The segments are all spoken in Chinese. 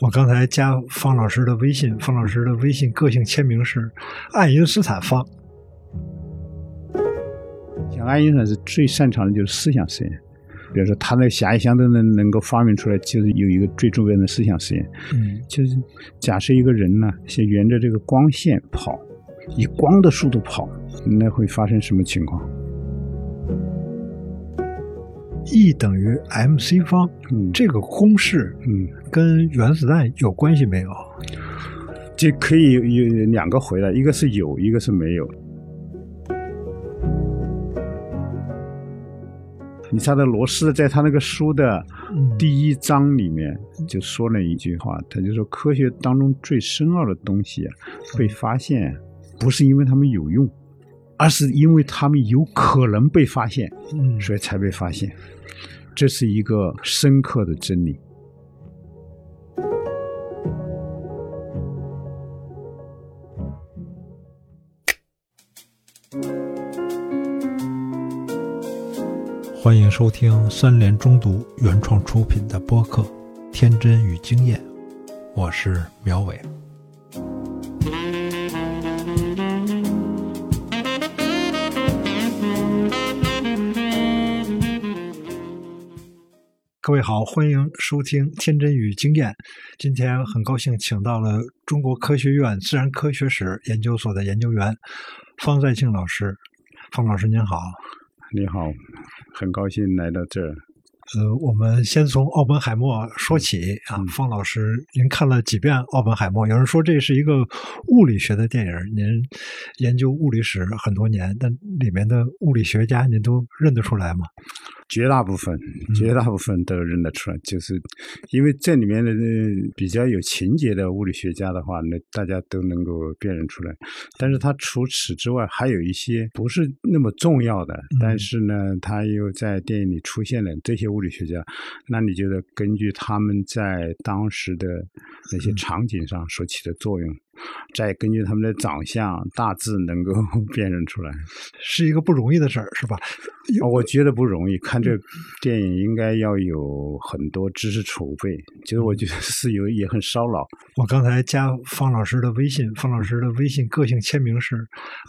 我刚才加方老师的微信，方老师的微信个性签名是爱因斯坦方。像爱因斯坦是最擅长的就是思想实验，比如说他那个狭义相对论能够发明出来，就是有一个最重要的思想实验，嗯就是假设一个人呢先沿着这个光线跑，以光的速度跑，那会发生什么情况？，E 等于 mc 方，嗯，这个公式嗯，跟原子弹有关系没有？这可以有有两个回答，一个是有，一个是没有。你猜的罗斯在他那个书的嗯第一章里面就说了一句话，他就说科学当中最深奥的东西啊，被发现不是因为他们有用，而是因为他们有可能被发现，嗯，所以才被发现。这是一个深刻的真理。欢迎收听三联中读原创出品的播客《天真与经验》，我是苗伟。各位好，欢迎收听《天真与经验》。今天很高兴请到了中国科学院自然科学史研究所的研究员方在庆老师。方老师您好。你好，很高兴来到这儿。呃，我们先从奥本海默说起啊。嗯方老师，您看了几遍《奥本海默》？有人说这是一个物理学的电影，您研究物理史很多年，但里面的物理学家您都认得出来吗？绝大部分，绝大部分都认得出来，就是因为这里面的呃比较有情节的物理学家的话，那大家都能够辨认出来。但是他除此之外，还有一些不是那么重要的，但是呢，他又在电影里出现了这些物理学家，那你觉得根据他们在当时的那些场景上所起的作用，再根据他们的长相，大致能够 辨认出来。是一个不容易的事儿，是吧？哦我觉得不容易。看这电影应该要有很多知识储备，其实我觉得是有也很烧脑。我刚才加方老师的微信，方老师的微信个性签名是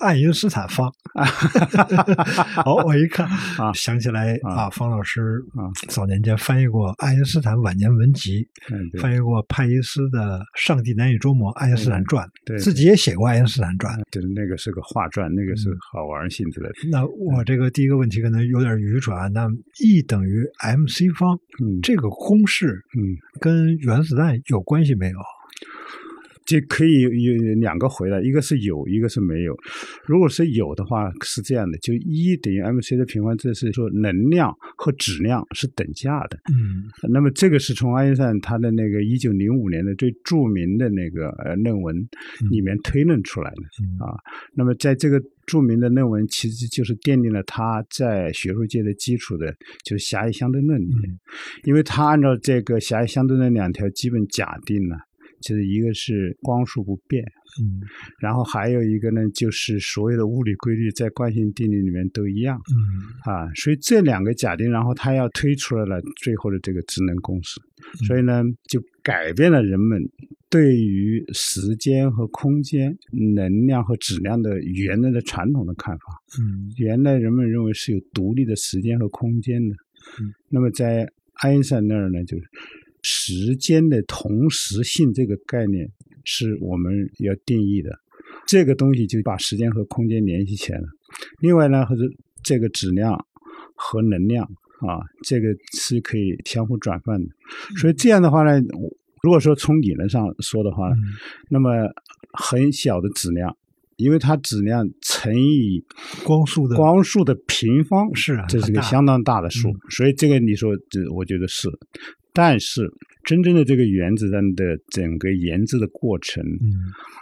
爱因斯坦方。好，我一看啊想起来啊啊，方老师啊早年间翻译过爱因斯坦晚年文集，嗯，翻译过派伊斯的《上帝难以捉摸：爱因斯坦传》，对自己也写过爱因斯坦传。就是，那个是个画传，那个是好玩性质的。那我这个第一个问题可能有点愚蠢啊。那 E 等于 mc 方嗯这个公式嗯，跟原子弹有关系没有？这可以有有两个回答，一个是有，一个是没有。如果是有的话，是这样的，就 E 等于 mc 的平方，这是说能量和质量是等价的。嗯那么这个是从爱因斯坦他的那个一九零五年的最著名的那个呃论文里面推论出来的、嗯啊。那么在这个著名的论文，其实就是奠定了他在学术界的基础的，就是狭义相对论里面，因为他按照这个狭义相对论两条基本假定呢，就是一个是光速不变，嗯然后还有一个呢，就是所有的物理规律在惯性定律里面都一样。嗯啊，所以这两个假定，然后他要推出来了最后的这个职能公式，嗯所以呢，就改变了人们对于时间和空间、能量和质量的原来的传统的看法。嗯原来人们认为是有独立的时间和空间的，嗯那么在爱因斯坦那儿呢，就是时间的同时性这个概念是我们要定义的，这个东西就把时间和空间联系起来了。另外呢，或者这个质量和能量啊，这个是可以相互转换的。所以这样的话呢，如果说从理论上说的话，嗯那么很小的质量，因为它质量乘以光速的光速的平方，是啊这是很大个相当大的数，嗯所以这个你说这我觉得是，但是真正的这个原子弹的整个研制的过程，嗯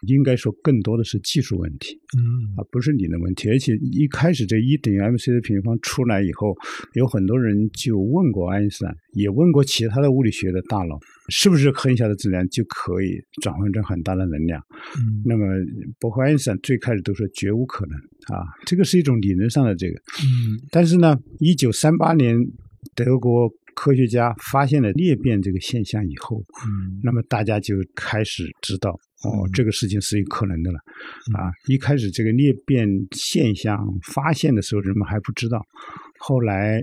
应该说更多的是技术问题，嗯而不是理论问题。而且一开始这一等于 mc 的平方出来以后，有很多人就问过爱因斯坦，也问过其他的物理学的大佬，是不是很小的质量就可以转换成很大的能量？嗯那么，包括爱因斯坦最开始都说绝无可能啊，这个是一种理论上的这个。嗯但是呢，一九三八年德国科学家发现了裂变这个现象以后，嗯。那么大家就开始知道哦嗯，这个事情是有可能的了。啊，一开始这个裂变现象发现的时候，人们还不知道，后来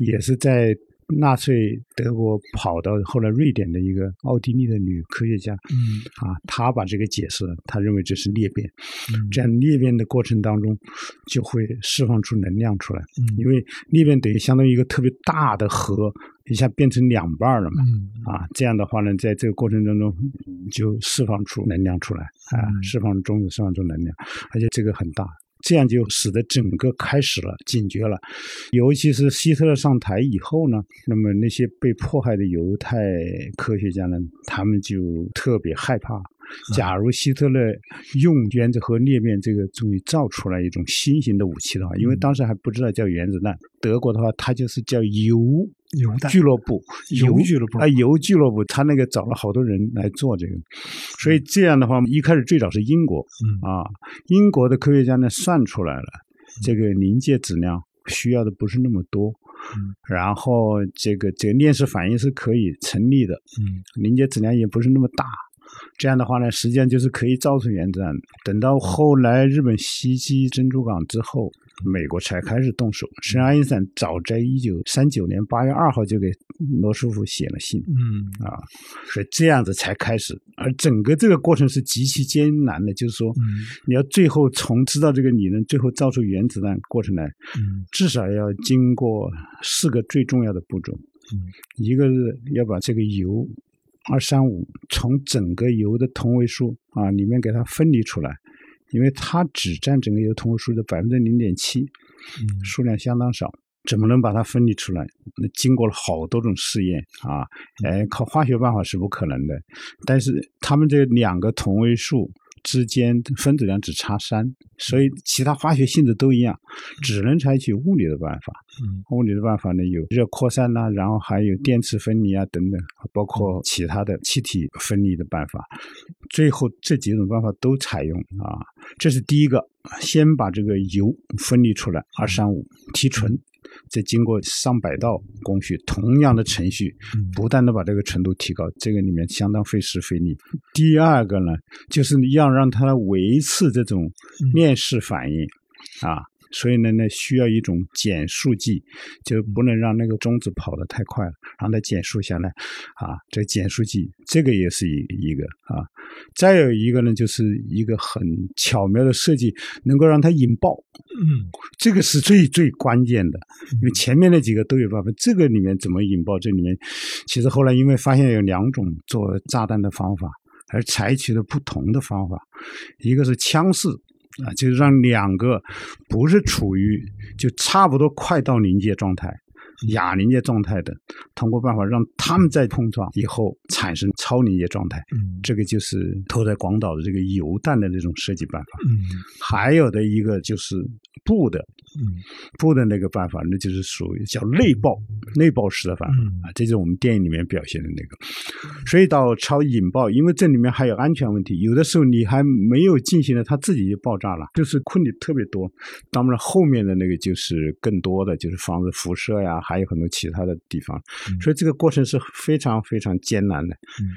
也是在纳粹德国跑到后来瑞典的一个奥地利的女科学家嗯。啊，她把这个解释了，她认为这是裂变。嗯。这样裂变的过程当中，就会释放出能量出来，嗯。因为裂变等于相当于一个特别大的核，一下变成两半了嘛。嗯。啊，这样的话呢，在这个过程当中就释放出能量出来啊，嗯。释放中子释放出能量，而且这个很大，这样就使得整个开始了警觉了。尤其是希特勒上台以后呢，那么那些被迫害的犹太科学家呢，他们就特别害怕。假如希特勒用原子核裂变这个东西造出来一种新型的武器的话，因为当时还不知道叫原子弹，德国的话它就是叫铀油弹俱乐部，铀俱乐部啊，铀俱乐部，他那个找了好多人来做这个，所以这样的话，一开始最早是英国嗯啊，英国的科学家呢算出来了，这个临界质量需要的不是那么多，嗯然后这个这个链式反应是可以成立的，嗯临界质量也不是那么大。这样的话呢，实际上就是可以造出原子弹。等到后来日本袭击珍珠港之后，美国才开始动手。实际上，爱因斯坦早在一九三九年八月二号就给罗斯福写了信嗯啊，所以这样子才开始。而整个这个过程是极其艰难的，就是说，嗯你要最后从知道这个理论，最后造出原子弹过程来，嗯至少要经过四个最重要的步骤。嗯一个是要把这个铀二三五从整个铀的同位素啊里面给它分离出来，因为它只占整个铀同位素的百分之零点七，嗯数量相当少。怎么能把它分离出来？那经过了好多种试验啊，哎，靠化学办法是不可能的。但是他们这两个同位素之间分子量只差三，所以其他化学性质都一样，只能采取物理的办法。嗯物理的办法呢，有热扩散呐、然后还有电磁分离啊等等，包括其他的气体分离的办法。最后这几种办法都采用啊，这是第一个，先把这个铀分离出来，二三五提纯，再经过上百道工序，同样的程序，嗯不断的把这个纯度提高，这个里面相当费时费力。第二个呢，就是要让它维持这种面试反应啊。所以呢，呢需要一种减速剂，就不能让那个中子跑得太快了，让它减速下来，啊，这减速剂这个也是一一个啊。再有一个呢，就是一个很巧妙的设计，能够让它引爆，嗯这个是最最关键的，因为前面那几个都有办法，这个里面怎么引爆？这里面其实后来因为发现有两种做炸弹的方法，而采取了不同的方法，一个是枪式。啊，就是让两个不是处于就差不多快到临界状态、亚临界状态的，通过办法让他们在碰撞以后产生超临界状态，嗯这个就是投在广岛的这个油弹的这种设计办法。嗯还有的一个就是布的，嗯布的那个办法，那就是属于叫内爆、内爆式的办法嗯啊，这就是我们电影里面表现的那个。所以到超引爆，因为这里面还有安全问题，有的时候你还没有进行的，它自己就爆炸了，就是困难特别多。当然后面的那个就是更多的就是防止辐射呀，还有很多其他的地方，嗯所以这个过程是非常非常艰难的。嗯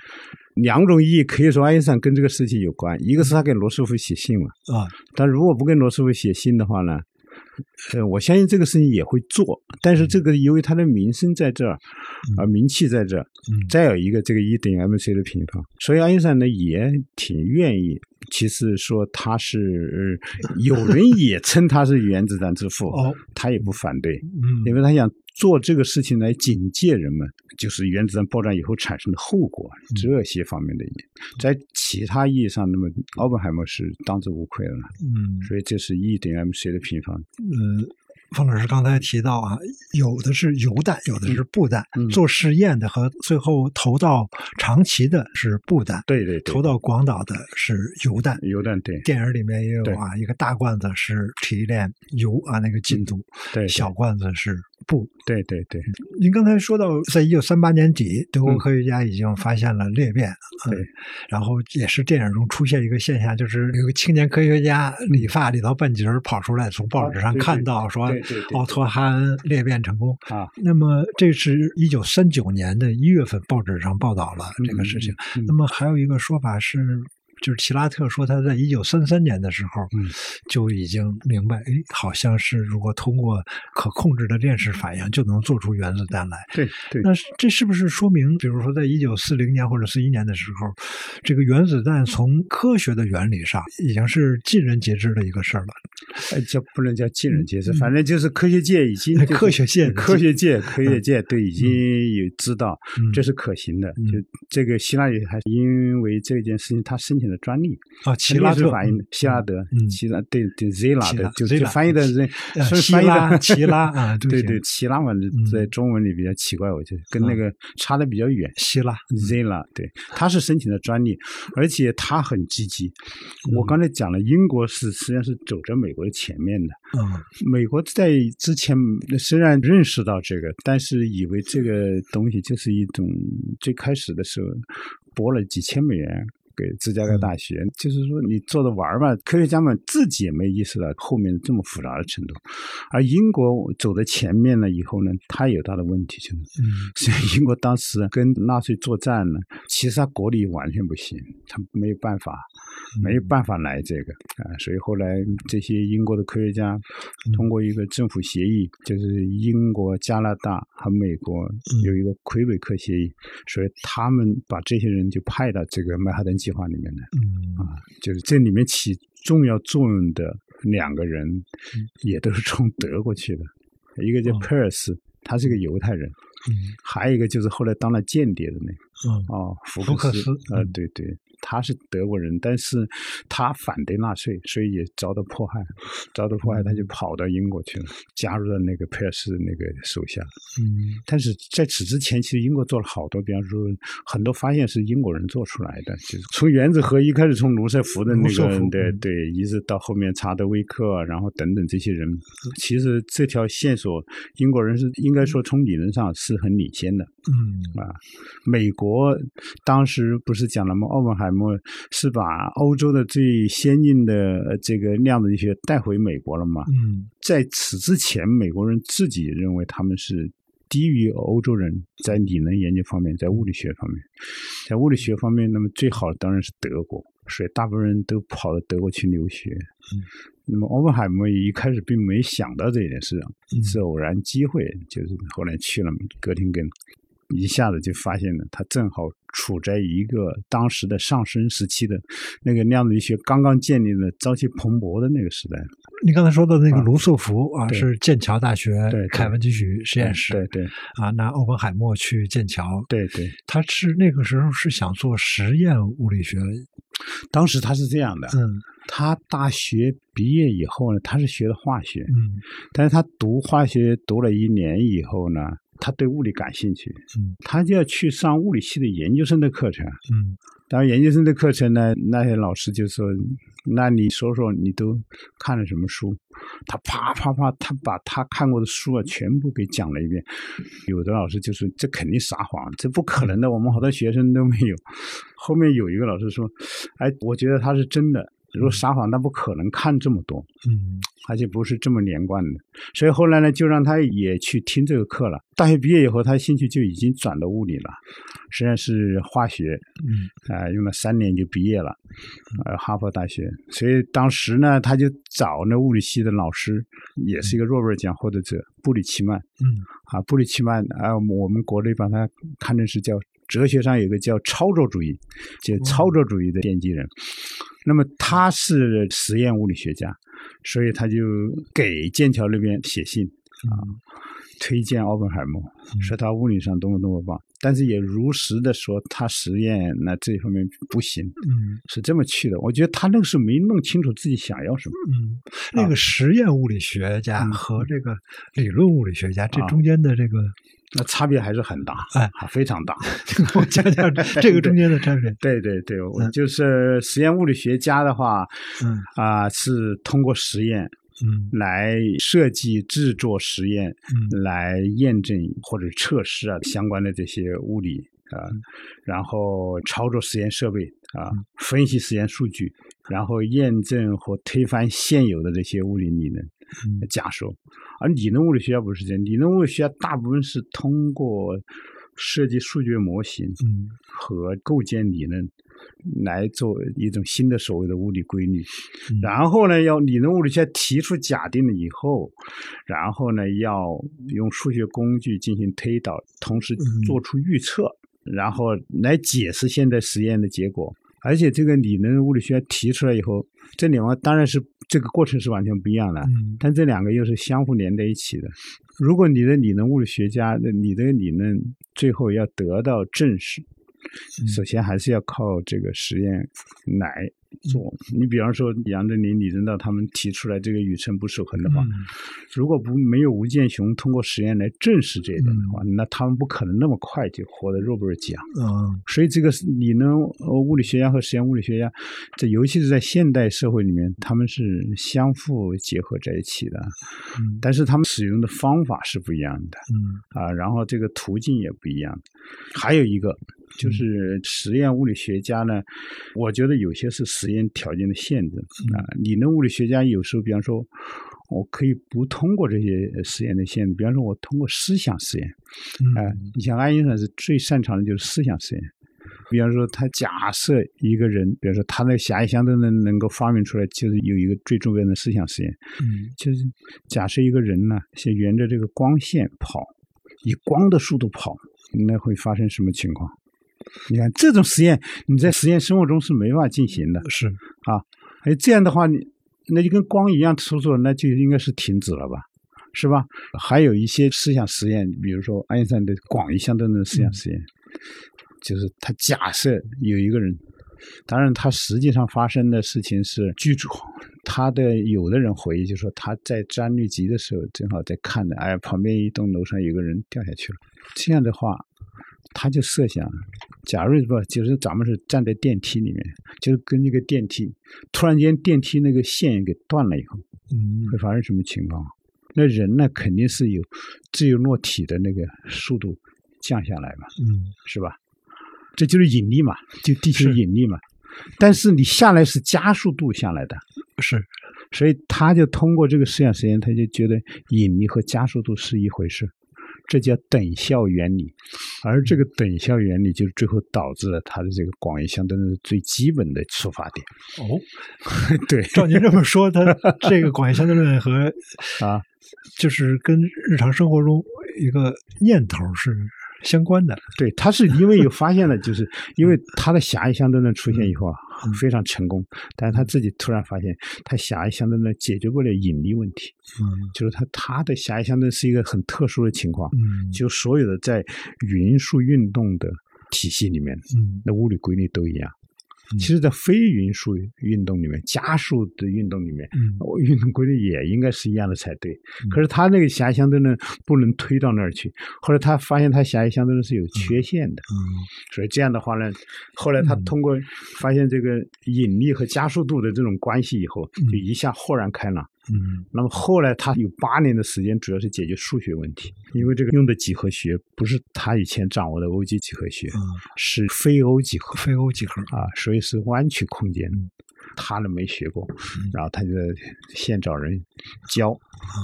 两种意义可以说爱因斯坦跟这个事情有关，一个是他给罗斯福写信了。啊但如果不跟罗斯福写信的话呢，呃，我相信这个事情也会做，但是这个由于他的名声在这儿，啊、名气在这儿，嗯再有一个这个一等于 mc 的平方，所以爱因斯坦呢也挺愿意。其实说他是，呃有人也称他是原子弹之父，哦他也不反对，嗯因为他想做这个事情来警戒人们，就是原子弹爆炸以后产生的后果这些方面的意义。在其他意义上，那么奥本海默是当之无愧的了。嗯所以这是 E 等于 mc 的平方。呃，方老师刚才提到啊，有的是油弹，有的是布弹。嗯做试验的和最后投到长崎的是布弹，对对对，投到广岛的是油弹。油弹对电影里面也有啊，一个大罐子是提炼油啊，那个进度，对对小罐子是步。对对对，您刚才说到，在一九三八年底，德国科学家已经发现了裂变，对，然后也是电影中出现一个现象，就是有个青年科学家理发理到半截儿跑出来，从报纸上看到说奥托哈恩裂变成功啊。那么这是一九三九年的一月份报纸上报道了这个事情。那么还有一个说法是。就是齐拉特说，他在一九三三年的时候，嗯，就已经明白，哎，好像是如果通过可控制的链式反应，就能做出原子弹来。对对。那这是不是说明，比如说，在一九四零年或者四一年的时候，这个原子弹从科学的原理上已经是尽人皆知的一个事儿了？哎，叫不能叫尽人皆知，反正就是科学界已经，科学界、科学界、科学界都已经有知道这是可行的。就这个希腊语还因为这件事情，他申请。的专利啊，齐拉是反应希拉德，齐拉对对 zla 的，就就翻译的人，希拉 齐拉啊，对对，奇拉嘛，在中文里比较奇怪，我觉得跟那个差的比较远。希拉 z 拉，对，他是申请的专利，而且他很积极。我刚才讲了，英国是实际上是走在美国的前面的。嗯，美国在之前虽然认识到这个，但是以为这个东西就是一种最开始的时候拨了几千美元。给芝加哥大学，就是说你做着玩吧，科学家们自己也没意识到后面这么复杂的程度。而英国走在前面了以后呢，他有他的问题，就是，所以英国当时跟纳粹作战呢，其实他国力完全不行，他没有办法，没有办法来这个啊。所以后来这些英国的科学家通过一个政府协议，就是英国、加拿大和美国有一个魁北克协议，所以他们把这些人就派到这个曼哈顿计划里面的，嗯。啊，就是这里面起重要作用的两个人，也都是从德国去的，一个叫佩尔斯，他是个犹太人，嗯，还有一个就是后来当了间谍的那，嗯，哦，福克斯，啊，对对。他是德国人，但是他反对纳粹，所以也遭到迫害。遭到迫害，他就跑到英国去了，加入了那个佩尔斯那个手下。嗯，但是在此之前，其实英国做了好多，比方说很多发现是英国人做出来的，就是从原子核一开始，从卢瑟福的那个对对，一直到后面查德威克，然后等等这些人，其实这条线索，英国人是应该说从理论上是很领先的。嗯啊，美国当时不是讲了吗？奥本海默是把欧洲的最先进的这个量子力学带回美国了嘛？嗯，在此之前，美国人自己认为他们是低于欧洲人在理论研究方面，在物理学方面，在物理学方面，那么最好的当然是德国，所以大部分人都跑到德国去留学。嗯，那么奥本海默一开始并没想到这件事，是偶然机会，就是后来去了哥廷根。一下子就发现了，他正好处在一个当时的上升时期的那个量子力学刚刚建立的朝气蓬勃的那个时代。你刚才说的那个卢瑟福啊，是剑桥大学对凯文基许实验室，对对啊，拿欧本海默去剑桥，对对，他是那个时候是想做实验物理学。当时他是这样的，嗯，他大学毕业以后呢，他是学的化学，嗯，但是他读化学读了一年以后呢。他对物理感兴趣，嗯，他就要去上物理系的研究生的课程，嗯，当然研究生的课程呢，那些老师就说：“那你说说你都看了什么书？”他啪啪啪，他把他看过的书啊全部给讲了一遍。有的老师就说：“这肯定撒谎，这不可能的，我们好多学生都没有。”后面有一个老师说：“哎，我觉得他是真的。”如果撒谎，他不可能看这么多，嗯，而且不是这么连贯的，所以后来呢，就让他也去听这个课了。大学毕业以后，他兴趣就已经转到物理了，实际上是化学，嗯，啊，用了三年就毕业了，呃，哈佛大学。所以当时呢，他就找那物理系的老师，也是一个诺贝尔奖获得者布里奇曼，嗯，啊，布里奇曼，啊，我们国内把他看成是叫哲学上有个叫操作主义，就操作主义的奠基人。那么他是实验物理学家，所以他就给剑桥那边写信啊，推荐奥本海默，说他物理上多么多么棒，但是也如实的说他实验那这方面不行，嗯，是这么去的。我觉得他那个时候没弄清楚自己想要什么，嗯，那个实验物理学家和这个理论物理学家这中间的这个。那差别还是很大，哎，非常大。我讲讲这个中间的差别。对对对，我就是实验物理学家的话，嗯啊，是通过实验嗯来设计、制作实验，嗯来验证或者测试啊相关的这些物理啊，嗯然后操作实验设备啊，分析实验数据，然后验证和推翻现有的这些物理理论嗯假说。而理论物理学家不是这样，理论物理学家大部分是通过设计数学模型嗯和构建理论来做一种新的所谓的物理规律。嗯然后呢，要理论物理学家提出假定了以后，然后呢，要用数学工具进行推导，同时嗯做出预测，然后来解释现在实验的结果。而且这个理论物理学家提出来以后，这两个当然是这个过程是完全不一样的，嗯但这两个又是相互连在一起的。如果你的理论物理学家的你的理论最后要得到证实，嗯首先还是要靠这个实验来做。你比方说杨振宁、李政道他们提出来这个宇称不守恒的话，嗯如果不没有吴健雄通过实验来证实这一点的话，那他们不可能那么快就获得诺贝尔奖。嗯所以这个理论呃物理学家和实验物理学家，这尤其是在现代社会里面，他们是相互结合在一起的。嗯但是他们使用的方法是不一样的嗯啊，然后这个途径也不一样。还有一个就是实验物理学家呢，我觉得有些是实验条件的限制啊。理论物理学家有时候，比方说，我可以不通过这些实验的限制，比方说，我通过思想实验。哎、嗯你像爱因斯坦是最擅长的就是思想实验。比方说，他假设一个人，比方说他那个狭义相对论能够发明出来，就是有一个最重要的思想实验，嗯就是假设一个人呢先沿着这个光线跑，以光的速度跑，那会发生什么情况？你看这种实验，你在实验生活中是没法进行的。是啊哎，这样的话，你那就跟光一样出错，那就应该是停止了吧？是吧？还有一些思想实验，比如说爱因斯坦的广义相对论思想实验，就是他假设有一个人，当然他实际上发生的事情是剧组，他的有的人回忆就说他在粘绿集的时候正好在看着，哎，旁边一栋楼上有个人掉下去了，这样的话。他就设想，假如不就是咱们是站在电梯里面，就是跟那个电梯突然间电梯那个线给断了以后，嗯会发生什么情况？那人呢肯定是有自由落体的那个速度降下来嘛，嗯是吧？这就是引力嘛，就地球引力嘛。但是你下来是加速度下来的，是所以他就通过这个思想实验，他就觉得引力和加速度是一回事，这叫等效原理。而这个等效原理就是最后导致了它的这个广义相对论的最基本的出发点。哦，对照您这么说，它 这个广义相对论和啊，就是跟日常生活中一个念头是相关的。对，他是因为有发现了，就是 因为他的狭义相对论出现以后啊，嗯非常成功，但是他自己突然发现，他狭义相对论解决不了引力问题，嗯就是他他的狭义相对论是一个很特殊的情况，嗯就所有的在匀速运动的体系里面，嗯那物理规律都一样。嗯。其实，在非匀速运动里面，加速的运动里面，嗯。运动规律也应该是一样的才对。嗯。可是他那个狭义相对论不能推到那儿去，后来他发现他狭义相对论是有缺陷的，嗯。所以这样的话呢，后来他嗯。通过发现这个引力和加速度的这种关系以后，嗯。就一下豁然开朗。嗯。那么后来他有八年的时间，主要是解决数学问题，因为这个用的几何学不是他以前掌握的欧几几何学，嗯，是非欧几何。非欧几何。啊，所以是弯曲空间嗯。他呢没学过嗯，然后他就先找人教，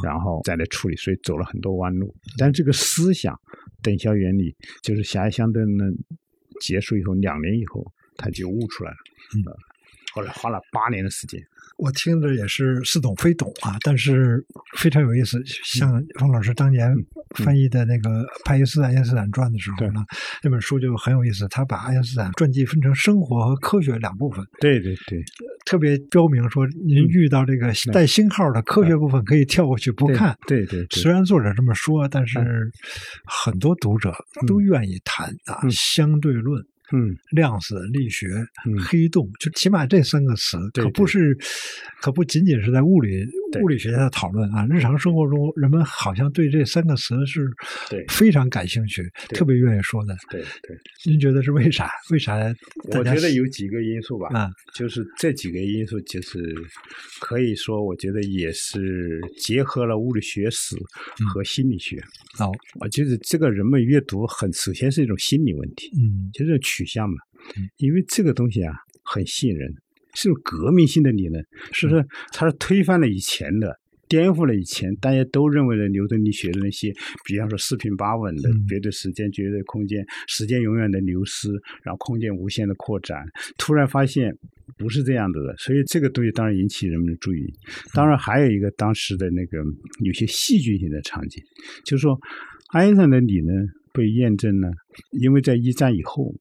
然后再来处理，所以走了很多弯路。但这个思想等效原理，就是狭义相对论结束以后，两年以后他就悟出来了。后来花了八年的时间。我听着也是似懂非懂啊，但是非常有意思。像方老师当年翻译的那个《爱因斯坦爱因斯坦传》的时候呢，那本书就很有意思。他把爱因斯坦传记分成生活和科学两部分，对对对，特别标明说，您遇到这个带星号的科学部分可以跳过去不看。对对对虽然作者这么说，但是很多读者都愿意谈啊，嗯相对论。嗯。量子力学、嗯。黑洞，就起码这三个词，对可不是，可不仅仅是在物理物理学家的讨论啊。日常生活中，人们好像对这三个词是对非常感兴趣，特别愿意说的。对对，您觉得是为啥？为啥？我觉得有几个因素吧。啊，就是这几个因素，就是可以说，我觉得也是结合了物理学史和心理学。哦，我觉得这个人们阅读很，首先是一种心理问题，嗯，就是取向嘛。嗯因为这个东西啊很吸引人，是种革命性的理论，是不是？它是推翻了以前的。颠覆了以前大家都认为的牛顿力学的那些，比方说四平八稳的嗯绝对时间、绝对空间，时间永远的流失，然后空间无限的扩展。突然发现不是这样子的，所以这个东西当然引起人们的注意。当然还有一个当时的那个有些戏剧性的场景，就是说爱因斯坦的理论被验证了，因为在一战以后。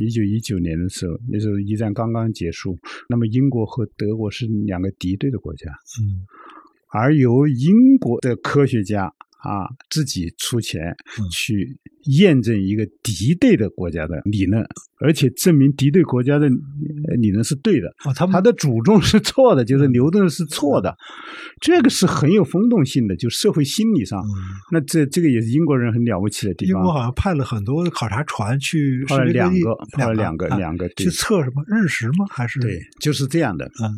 一九一九年的时候，那时候一战刚刚结束，那么英国和德国是两个敌对的国家，嗯。而由英国的科学家啊自己出钱嗯。去验证一个敌对的国家的理论，而且证明敌对国家的呃理论是对的，哦，他他的主重是错的，就是牛顿是错的，这个是很有风动性的，就社会心理上，嗯那这这个也是英国人很了不起的地方。英国好像派了很多考察船去派了两个，派了两个啊两个去测什么日食吗？还是对，就是这样的。嗯，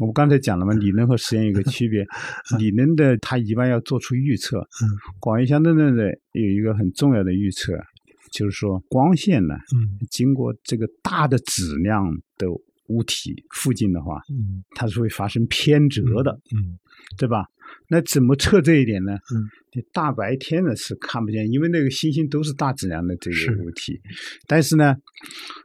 我们刚才讲了嘛，理论和实验有个区别。理论的它一般要做出预测，嗯，广义相对论的有一个很重要的预测，就是说光线呢，嗯经过这个大的质量的物体附近的话，嗯它是会发生偏折的，嗯对吧？那怎么测这一点呢？嗯，你大白天的是看不见，因为那个星星都是大质量的这个物体。但是呢，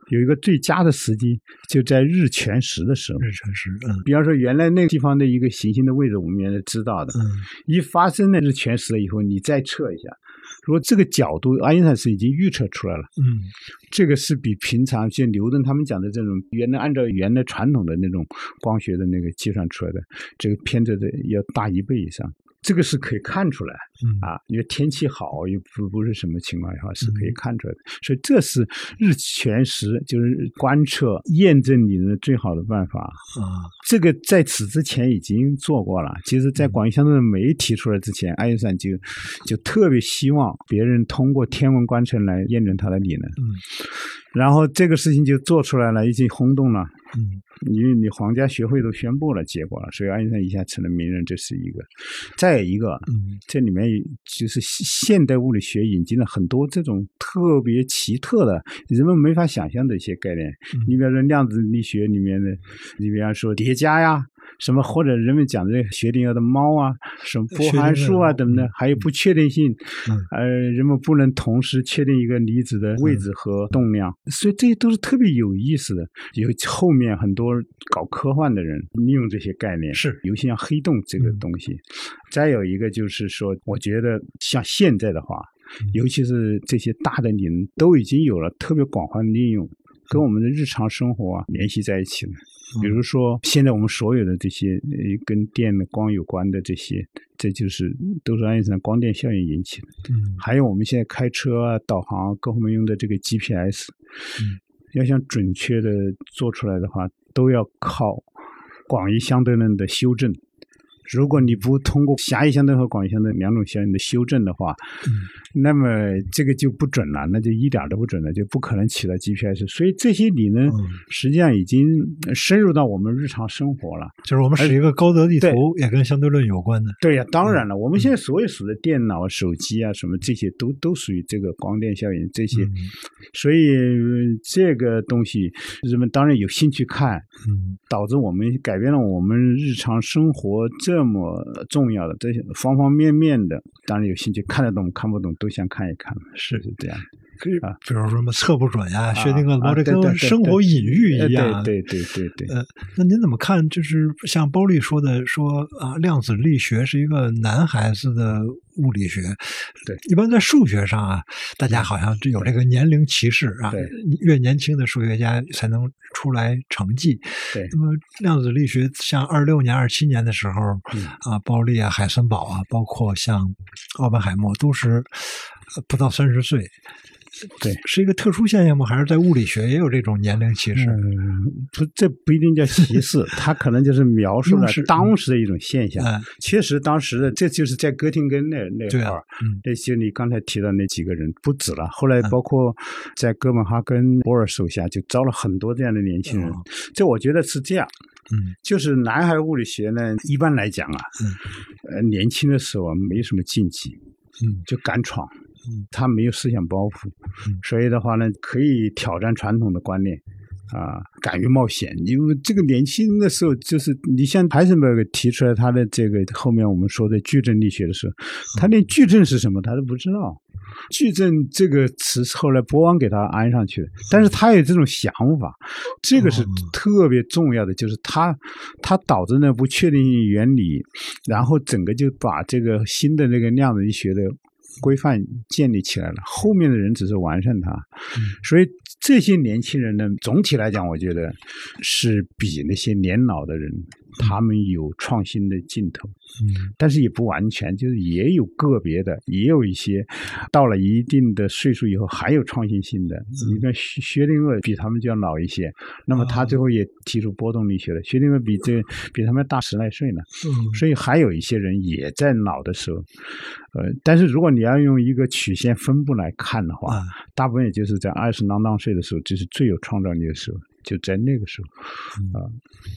有一个最佳的时机，就在日全食的时候。日全食，嗯比方说，原来那个地方的一个行星的位置，我们原来知道的。嗯一发生了日全食了以后，你再测一下，如果这个角度，爱因斯坦是已经预测出来了，嗯这个是比平常像牛顿他们讲的这种原来按照原来传统的那种光学的那个计算出来的这个偏折的要大一倍以上。这个是可以看出来嗯啊，因为天气好又不不是什么情况下是可以嗯看出来的，所以这是日全食，就是观测验证理论的最好的办法。啊这个在此之前已经做过了。其实，在广义相对论没提出来之前，爱因斯坦就就特别希望别人通过天文观测来验证他的理论。嗯然后这个事情就做出来了，已经轰动了。嗯因为你皇家学会都宣布了结果了，所以爱因斯坦一下成了名人，这是一个。再有一个，嗯这里面就是现代物理学引进了很多这种特别奇特的、人们没法想象的一些概念。嗯你比方说量子力学里面的，你比方说叠加呀，什么或者人们讲的薛定谔的猫啊，什么波函数啊等等，还有不确定性，嗯呃，人们不能同时确定一个离子的位置和动量，所以这些都是特别有意思的。有后面很多搞科幻的人利用这些概念，是尤其像黑洞这个嗯东西。再有一个就是说，我觉得像现在的话，嗯尤其是这些大的理论都已经有了特别广泛的利用，跟我们的日常生活啊联系在一起了。比如说，现在我们所有的这些呃跟电的光有关的这些，这就是都是爱因斯坦光电效应引起的。嗯还有我们现在开车啊、导航各方面用的这个 GPS，嗯要想准确的做出来的话，都要靠广义相对论的修正。如果你不通过狭义相对和广义相对两种效应的修正的话，嗯。那么这个就不准了，那就一点都不准了，就不可能起到 GPS。所以这些理论嗯。实际上已经深入到我们日常生活了。就是我们使一个高德地图，也跟相对论有关的。对呀、当然了，我们现在所有使的电脑、手机啊，什么这些都都属于这个光电效应这些，嗯。所以呃这个东西人们当然有兴趣看，嗯。导致我们改变了我们日常生活这么重要的这些方方面面的，当然有兴趣看得懂看不懂都想看一看，是是这样。可以啊比如说什么测不准呀、薛定谔这跟生活隐喻呃一样啊。对对对对那您怎么看？就是像包丽说的，说啊，量子力学是一个男孩子的物理学。对，一般在数学上啊，大家好像就有这个年龄歧视啊对，越年轻的数学家才能出来成绩。对那么量子力学，像二六年、二七年的时候嗯啊，鲍利啊、海森堡啊，包括像奥本海默，都是呃不到三十岁。对，是一个特殊现象吗？还是在物理学也有这种年龄歧视？嗯，不，这不一定叫歧视，他可能就是描述了当时的一种现象。嗯，确实，当时的这就是在哥廷根那那块儿，，嗯那些你刚才提到那几个人不止了，后来嗯包括在哥本哈根波尔手下就招了很多这样的年轻人哦。这我觉得是这样，嗯就是男孩物理学呢，一般来讲啊，呃，年轻的时候啊，没什么禁忌，嗯就敢闯嗯，他没有思想包袱嗯，所以的话呢，可以挑战传统的观念。啊，敢于冒险，因为这个年轻的时候，就是你像海森堡格提出来他的这个后面我们说的矩阵力学的时候，他连矩阵是什么他都不知道。矩阵这个词是后来波王给他安上去的，但是他有这种想法，这个是嗯特别重要的，就是他他导致那不确定性原理，然后整个就把这个新的那个量子力学的规范建立起来了，后面的人只是完善它，所以这些年轻人呢，总体来讲，我觉得是比那些年老的人。他们有创新的劲头，嗯。但是也不完全，就是也有个别的，也有一些到了一定的岁数以后还有创新性的。你看薛薛定谔比他们就要老一些，那么他最后也提出波动力学了。薛定谔比这比他们大十来岁呢，嗯所以还有一些人也在老的时候，呃，但是如果你要用一个曲线分布来看的话，啊。大部分也就是在二十郎当岁的时候，就是最有创造力的时候，就在那个时候啊。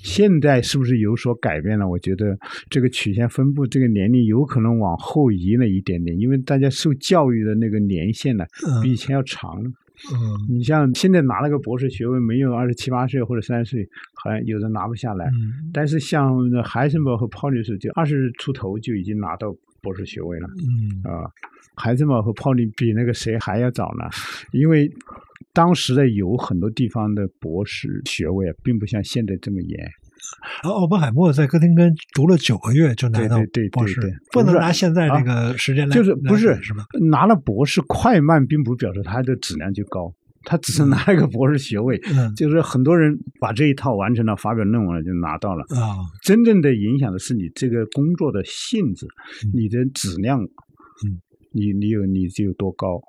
现在是不是有所改变了？我觉得这个曲线分布，这个年龄有可能往后移了一点点，因为大家受教育的那个年限呢，嗯比以前要长了。嗯你像现在拿了个博士学位，没有二十七八岁或者三十岁，好像有的拿不下来。嗯但是像海森堡和泡利是就二十出头就已经拿到博士学位了嗯啊。海森堡和泡利比那个谁还要早呢，因为当时的有很多地方的博士学位啊并不像现在这么严。然后奥本海默在哥廷根读了九个月就拿到对对对博士对对，不能拿现在这个时间来，就是不是？拿了博士快慢，并不表示他的质量就高，他只是拿了一个博士学位。嗯 就是很多人把这一套完成了，发表论文了就拿到了。啊真正的影响的是你这个工作的性质，嗯你的质量，嗯，你你有你就有多高，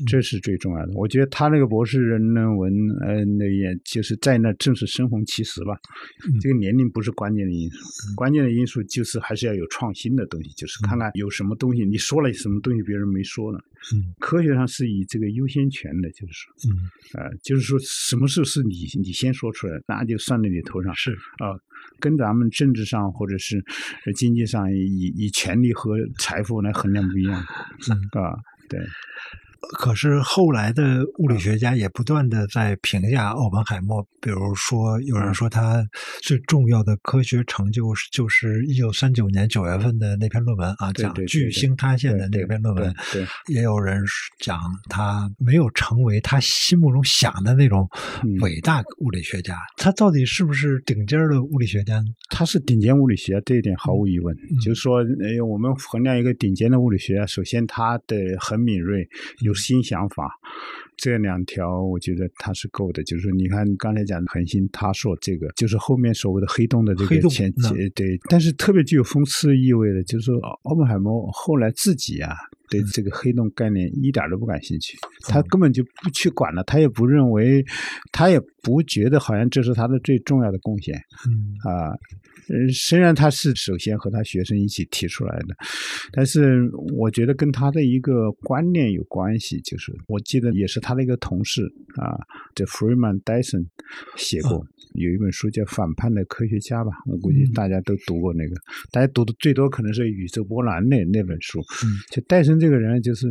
嗯这是最重要的。我觉得他那个博士论文，呃，那也就是在那正是生逢其时吧。嗯这个年龄不是关键的因素，关键的因素就是还是要有创新的东西，就是看看有什么东西你说了什么东西别人没说呢。嗯科学上是以这个优先权的，就是说，嗯呃，就是说什么事是你你先说出来，那就算在你头上。是啊，跟咱们政治上或者是呃经济上以以权力和财富来衡量不一样嗯。啊。对，可是后来的物理学家也不断的在评价奥本海默，比如说有人说他最重要的科学成就是就是一九三九年九月份的那篇论文啊，讲巨星塌陷的那篇论文。对，也有人讲他没有成为他心目中想的那种嗯伟大物理学家，他到底是不是顶尖的物理学家呢？他是顶尖物理学家，这一点毫无疑问。嗯就是说，呃，我们衡量一个顶尖的物理学家，首先他的很敏锐，有新想法，这两条我觉得他是够的。就是说，你看刚才讲的恒星他说，这个就是后面所谓的黑洞的这个前那前对，但是特别具有讽刺意味的，就是说奥奥本海默后来自己啊。对这个黑洞概念一点都不感兴趣，他根本就不去管了，他也不认为，他也不觉得好像这是他的最重要的贡献。嗯啊，呃，虽然他是首先和他学生一起提出来的，但是我觉得跟他的一个观念有关系。就是我记得也是他的一个同事啊，这 Freeman Dyson 写过、有一本书叫《反叛的科学家》吧，我估计嗯大家都读过那个，大家读的最多可能是《宇宙波澜》那那本书。嗯就戴森这个人，就是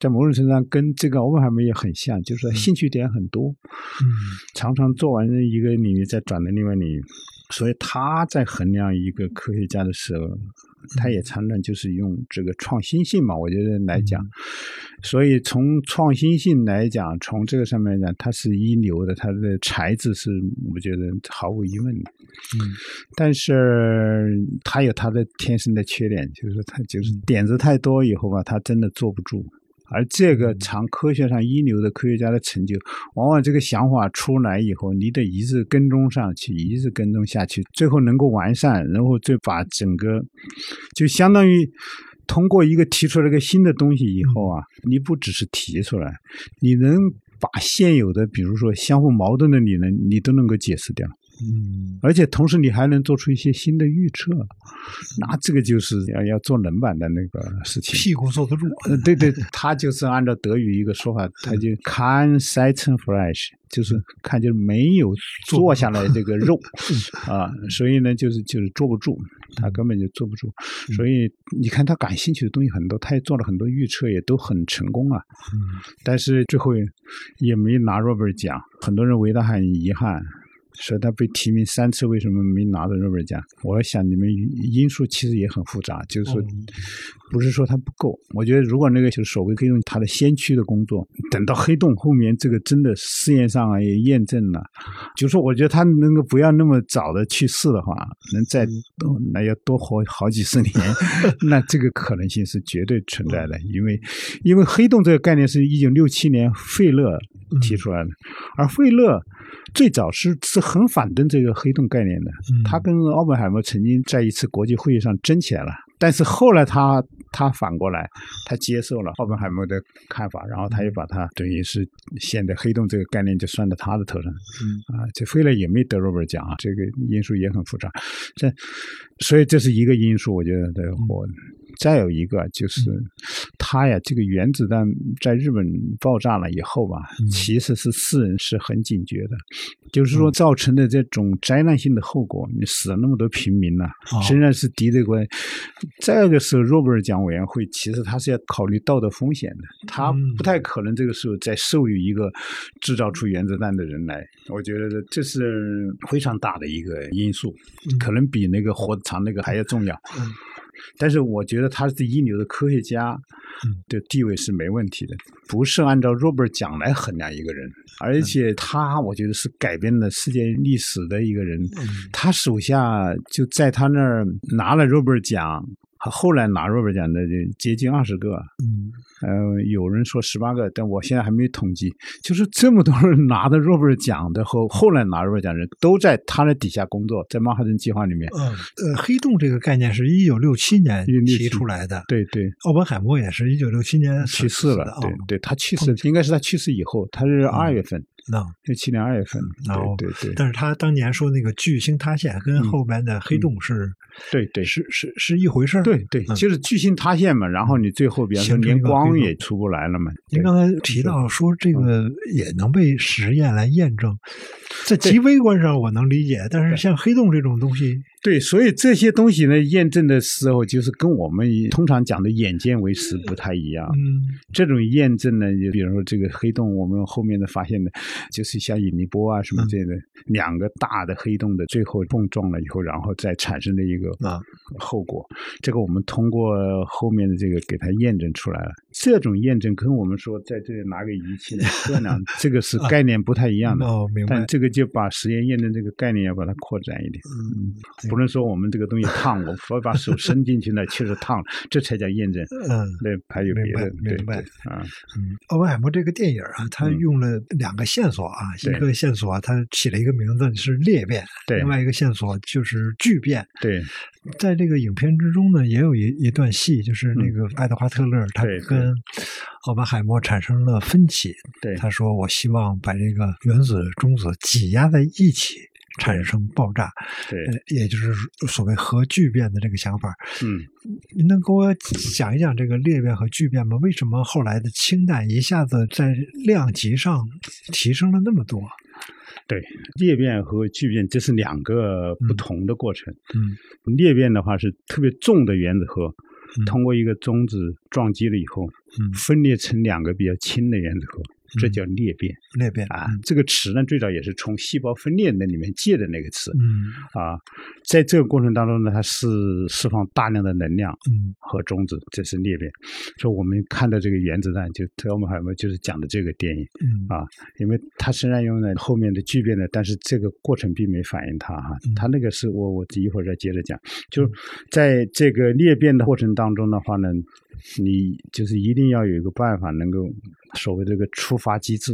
在某种程度上跟这个欧本海默也很像，就是兴趣点很多。嗯常常做完一个领域，再转到另外领域，所以他在衡量一个科学家的时候，他也常常就是用这个创新性嘛，我觉得来讲。所以从创新性来讲，从这个上面来讲，他是一流的，他的才智是我觉得毫无疑问的。嗯但是他有他的天生的缺点，就是他就是点子太多以后吧，他真的坐不住。而这个长科学上一流的科学家的成就，往往这个想法出来以后，你得一直跟踪上去，一直跟踪下去，最后能够完善，然后再把整个，就相当于通过一个提出了一个新的东西以后啊，你不只是提出来，你能把现有的，比如说相互矛盾的理论，你都能够解释掉。嗯而且同时你还能做出一些新的预测，那这个就是要要做冷板的那个事情。屁股坐得住。呃，对对，他就是按照德语一个说法，他就 kann sitzen Fleisch，就是看就是没有坐下来这个肉 啊，所以呢，就是就是坐不住，他根本就坐不住。所以你看他感兴趣的东西很多，他也做了很多预测，也都很成功啊。嗯但是最后也没拿诺贝尔奖，很多人为他很遗憾。说他被提名三次，为什么没拿到诺贝尔奖？我想你们因素其实也很复杂，就是说哦，不是说他不够。我觉得如果那个就是所谓黑洞，他的先驱的工作，等到黑洞后面这个真的试验上啊也验证了，就是说我觉得他能够不要那么早的去世的话，能再多那要多活好几十年，那这个可能性是绝对存在的。因为因为黑洞这个概念是一九六七年费勒提出来的，而费勒最早是是很反对这个黑洞概念的。嗯他跟奥本海默曾经在一次国际会议上争起来了，但是后来他他反过来，他接受了奥本海默的看法，然后他又把他等于是现在黑洞这个概念就算到他的头上。嗯啊，这费勒也没得诺贝尔奖啊，这个因素也很复杂。这所以这是一个因素，我觉得的我。再有一个就是，它呀，这个原子弹在日本爆炸了以后吧，嗯。其实是世人是很警觉的，就是说造成的这种灾难性的后果，你死了那么多平民呐、哦。虽然是敌对国家，这个时候诺贝尔奖委员会其实他是要考虑道德风险的，他嗯。不太可能这个时候再授予一个制造出原子弹的人来，我觉得这是非常大的一个因素，嗯。可能比那个活得长那个还要重要。嗯但是我觉得他是一流的科学家嗯的地位是没问题的，不是按照诺贝尔奖来衡量一个人，而且他我觉得是改变了世界历史的一个人。嗯他手下就在他那儿拿了诺贝尔奖，后来拿诺贝尔奖的就接近二十个，嗯呃，有人说十八个，但我现在还没统计。就是这么多人拿的诺贝尔奖的和，后来拿诺贝尔奖的人都在他的底下工作，在曼哈顿计划里面。嗯呃，黑洞这个概念是一九六七年1967提出来的，对对，奥本海默也是一九六七年去世了对对，他去世应该是他去世以后，他是二月份，那六七年二月份。然后对对对但是他当年说那个巨星塌陷跟嗯后边的黑洞是对对是是是一回事儿。对对，嗯就是巨星塌陷嘛，然后你最后比方说连光也出不来了嘛。您刚才提到说这个也能被实验来验证，在极微观上我能理解，但是像黑洞这种东西，对，所以这些东西呢，验证的时候就是跟我们通常讲的眼见为实不太一样。嗯这种验证呢，就比如说这个黑洞，我们后面的发现的，就是像引力波啊什么这类的，两个大的黑洞的最后碰撞了以后，然后再产生的一个啊后果，这个我们通过后面的这个给它验证出来了。这种验证跟我们说在这里拿个仪器来测量，这个是概念不太一样的。哦，明白但。这个就把实验验证这个概念要把它扩展一点，嗯不能说我们这个东西烫，我 我把手伸进去呢，确实烫了，这才叫验证。嗯那还有别的，明白对对啊，嗯，奥本海默这个电影啊，它嗯用了两个线索啊，一个线索它起了一个名字是裂变，对另外一个线索就是聚变。对在这个影片之中呢，也有一一段戏，就是那嗯个爱德华特勒他跟奥本海默产生了分歧。对他说：“我希望把这个原子、中子挤压在一起。”产生爆炸，对呃，也就是所谓核聚变的这个想法。嗯。您能给我讲一讲这个裂变和聚变吗？为什么后来的氢弹一下子在量级上提升了那么多？对，裂变和聚变这是两个不同的过程。嗯。裂变的话是特别重的原子核，嗯。通过一个中子撞击了以后，嗯。分裂成两个比较轻的原子核，这嗯叫裂变裂变啊。这个词呢，最早也是从细胞分裂那里面借的那个词嗯啊。在这个过程当中呢，它是释放大量的能量嗯和中子，这是裂变。所以我们看到这个原子弹，就特奥本海默就是讲的这个电影。嗯啊，因为它虽然用了后面的聚变的，但是这个过程并没反映它哈嗯，它那个是我我一会儿再接着讲，就是在这个裂变的过程当中的话呢，你就是一定要有一个办法能够所谓这个触发机制，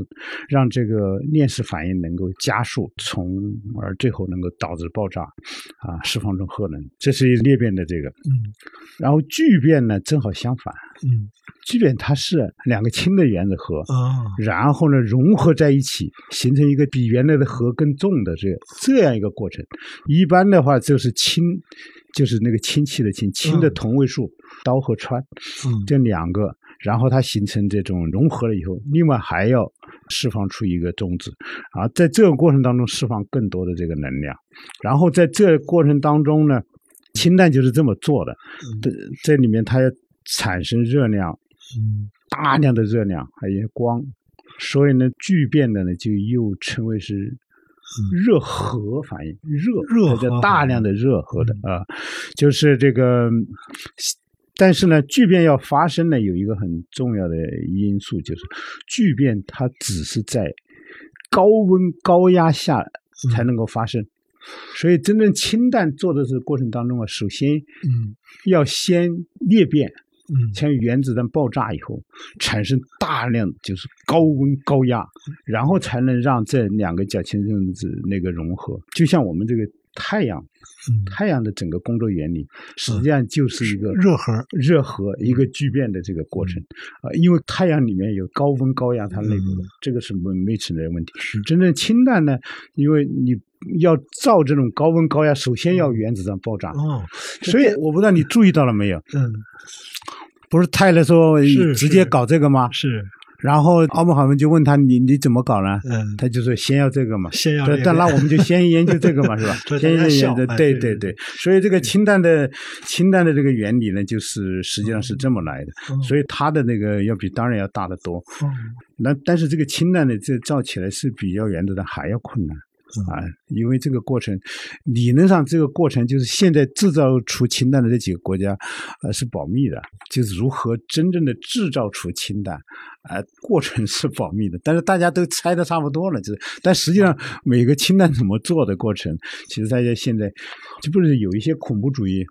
让这个链式反应能够加速，从而最后能够导致爆炸，啊，释放出核能。这是裂变的这个。嗯然后聚变呢，正好相反，嗯聚变它是两个氢的原子核。啊然后呢，融合在一起，形成一个比原来的核更重的这这样一个过程。一般的话就是氢，就是那个氢气的氢，氢的嗯。同位素氘和氚嗯。这两个，然后它形成这种融合了以后，另外还要释放出一个中子，啊，在这个过程当中释放更多的这个能量，然后在这个过程当中呢，氢弹就是这么做的，嗯。这这里面它要产生热量，嗯。大量的热量，还有光，所以呢，聚变的呢就又称为是热核反应，热嗯热核大量的热核的嗯。啊，就是这个。但是呢，聚变要发生呢，有一个很重要的因素，就是聚变它只是在高温高压下嗯才能够发生，所以真正氢弹做的这个过程当中啊，首先嗯。要先裂变，像原子弹爆炸以后，产生大量就是高温高压，然后才能让这两个假氢分子那个融合。就像我们这个太阳，太阳的整个工作原理，实际上就是一个热核热核一个聚变的这个过程啊、因为太阳里面有高温高压，它内部的、嗯这个是没没存在问题。是真正氢弹呢，因为你要造这种高温高压，首先要原子弹爆炸。哦所以我不知道你注意到了没有？嗯不是泰勒说直接搞这个吗？是然后奥本海默就问他你你怎么搞呢？嗯他就说先要这个嘛。先要这，个对但那我们就先研究这个嘛，是吧？先研究的，笑哎对对对。所以这个氢弹的氢弹的这个原理呢，就是实际上是这么来的。嗯所以它的那个要比当然要大得多。哦那但是这个氢弹呢，这造起来是比要原子弹还要困难。啊，因为这个过程，理论上这个过程就是现在制造出氢弹的这几个国家，呃是保密的，就是如何真正的制造出氢弹，呃，过程是保密的，但是大家都猜的差不多了，就是，但实际上每个氢弹怎么做的过程，其实大家现在这不是有一些恐怖主义，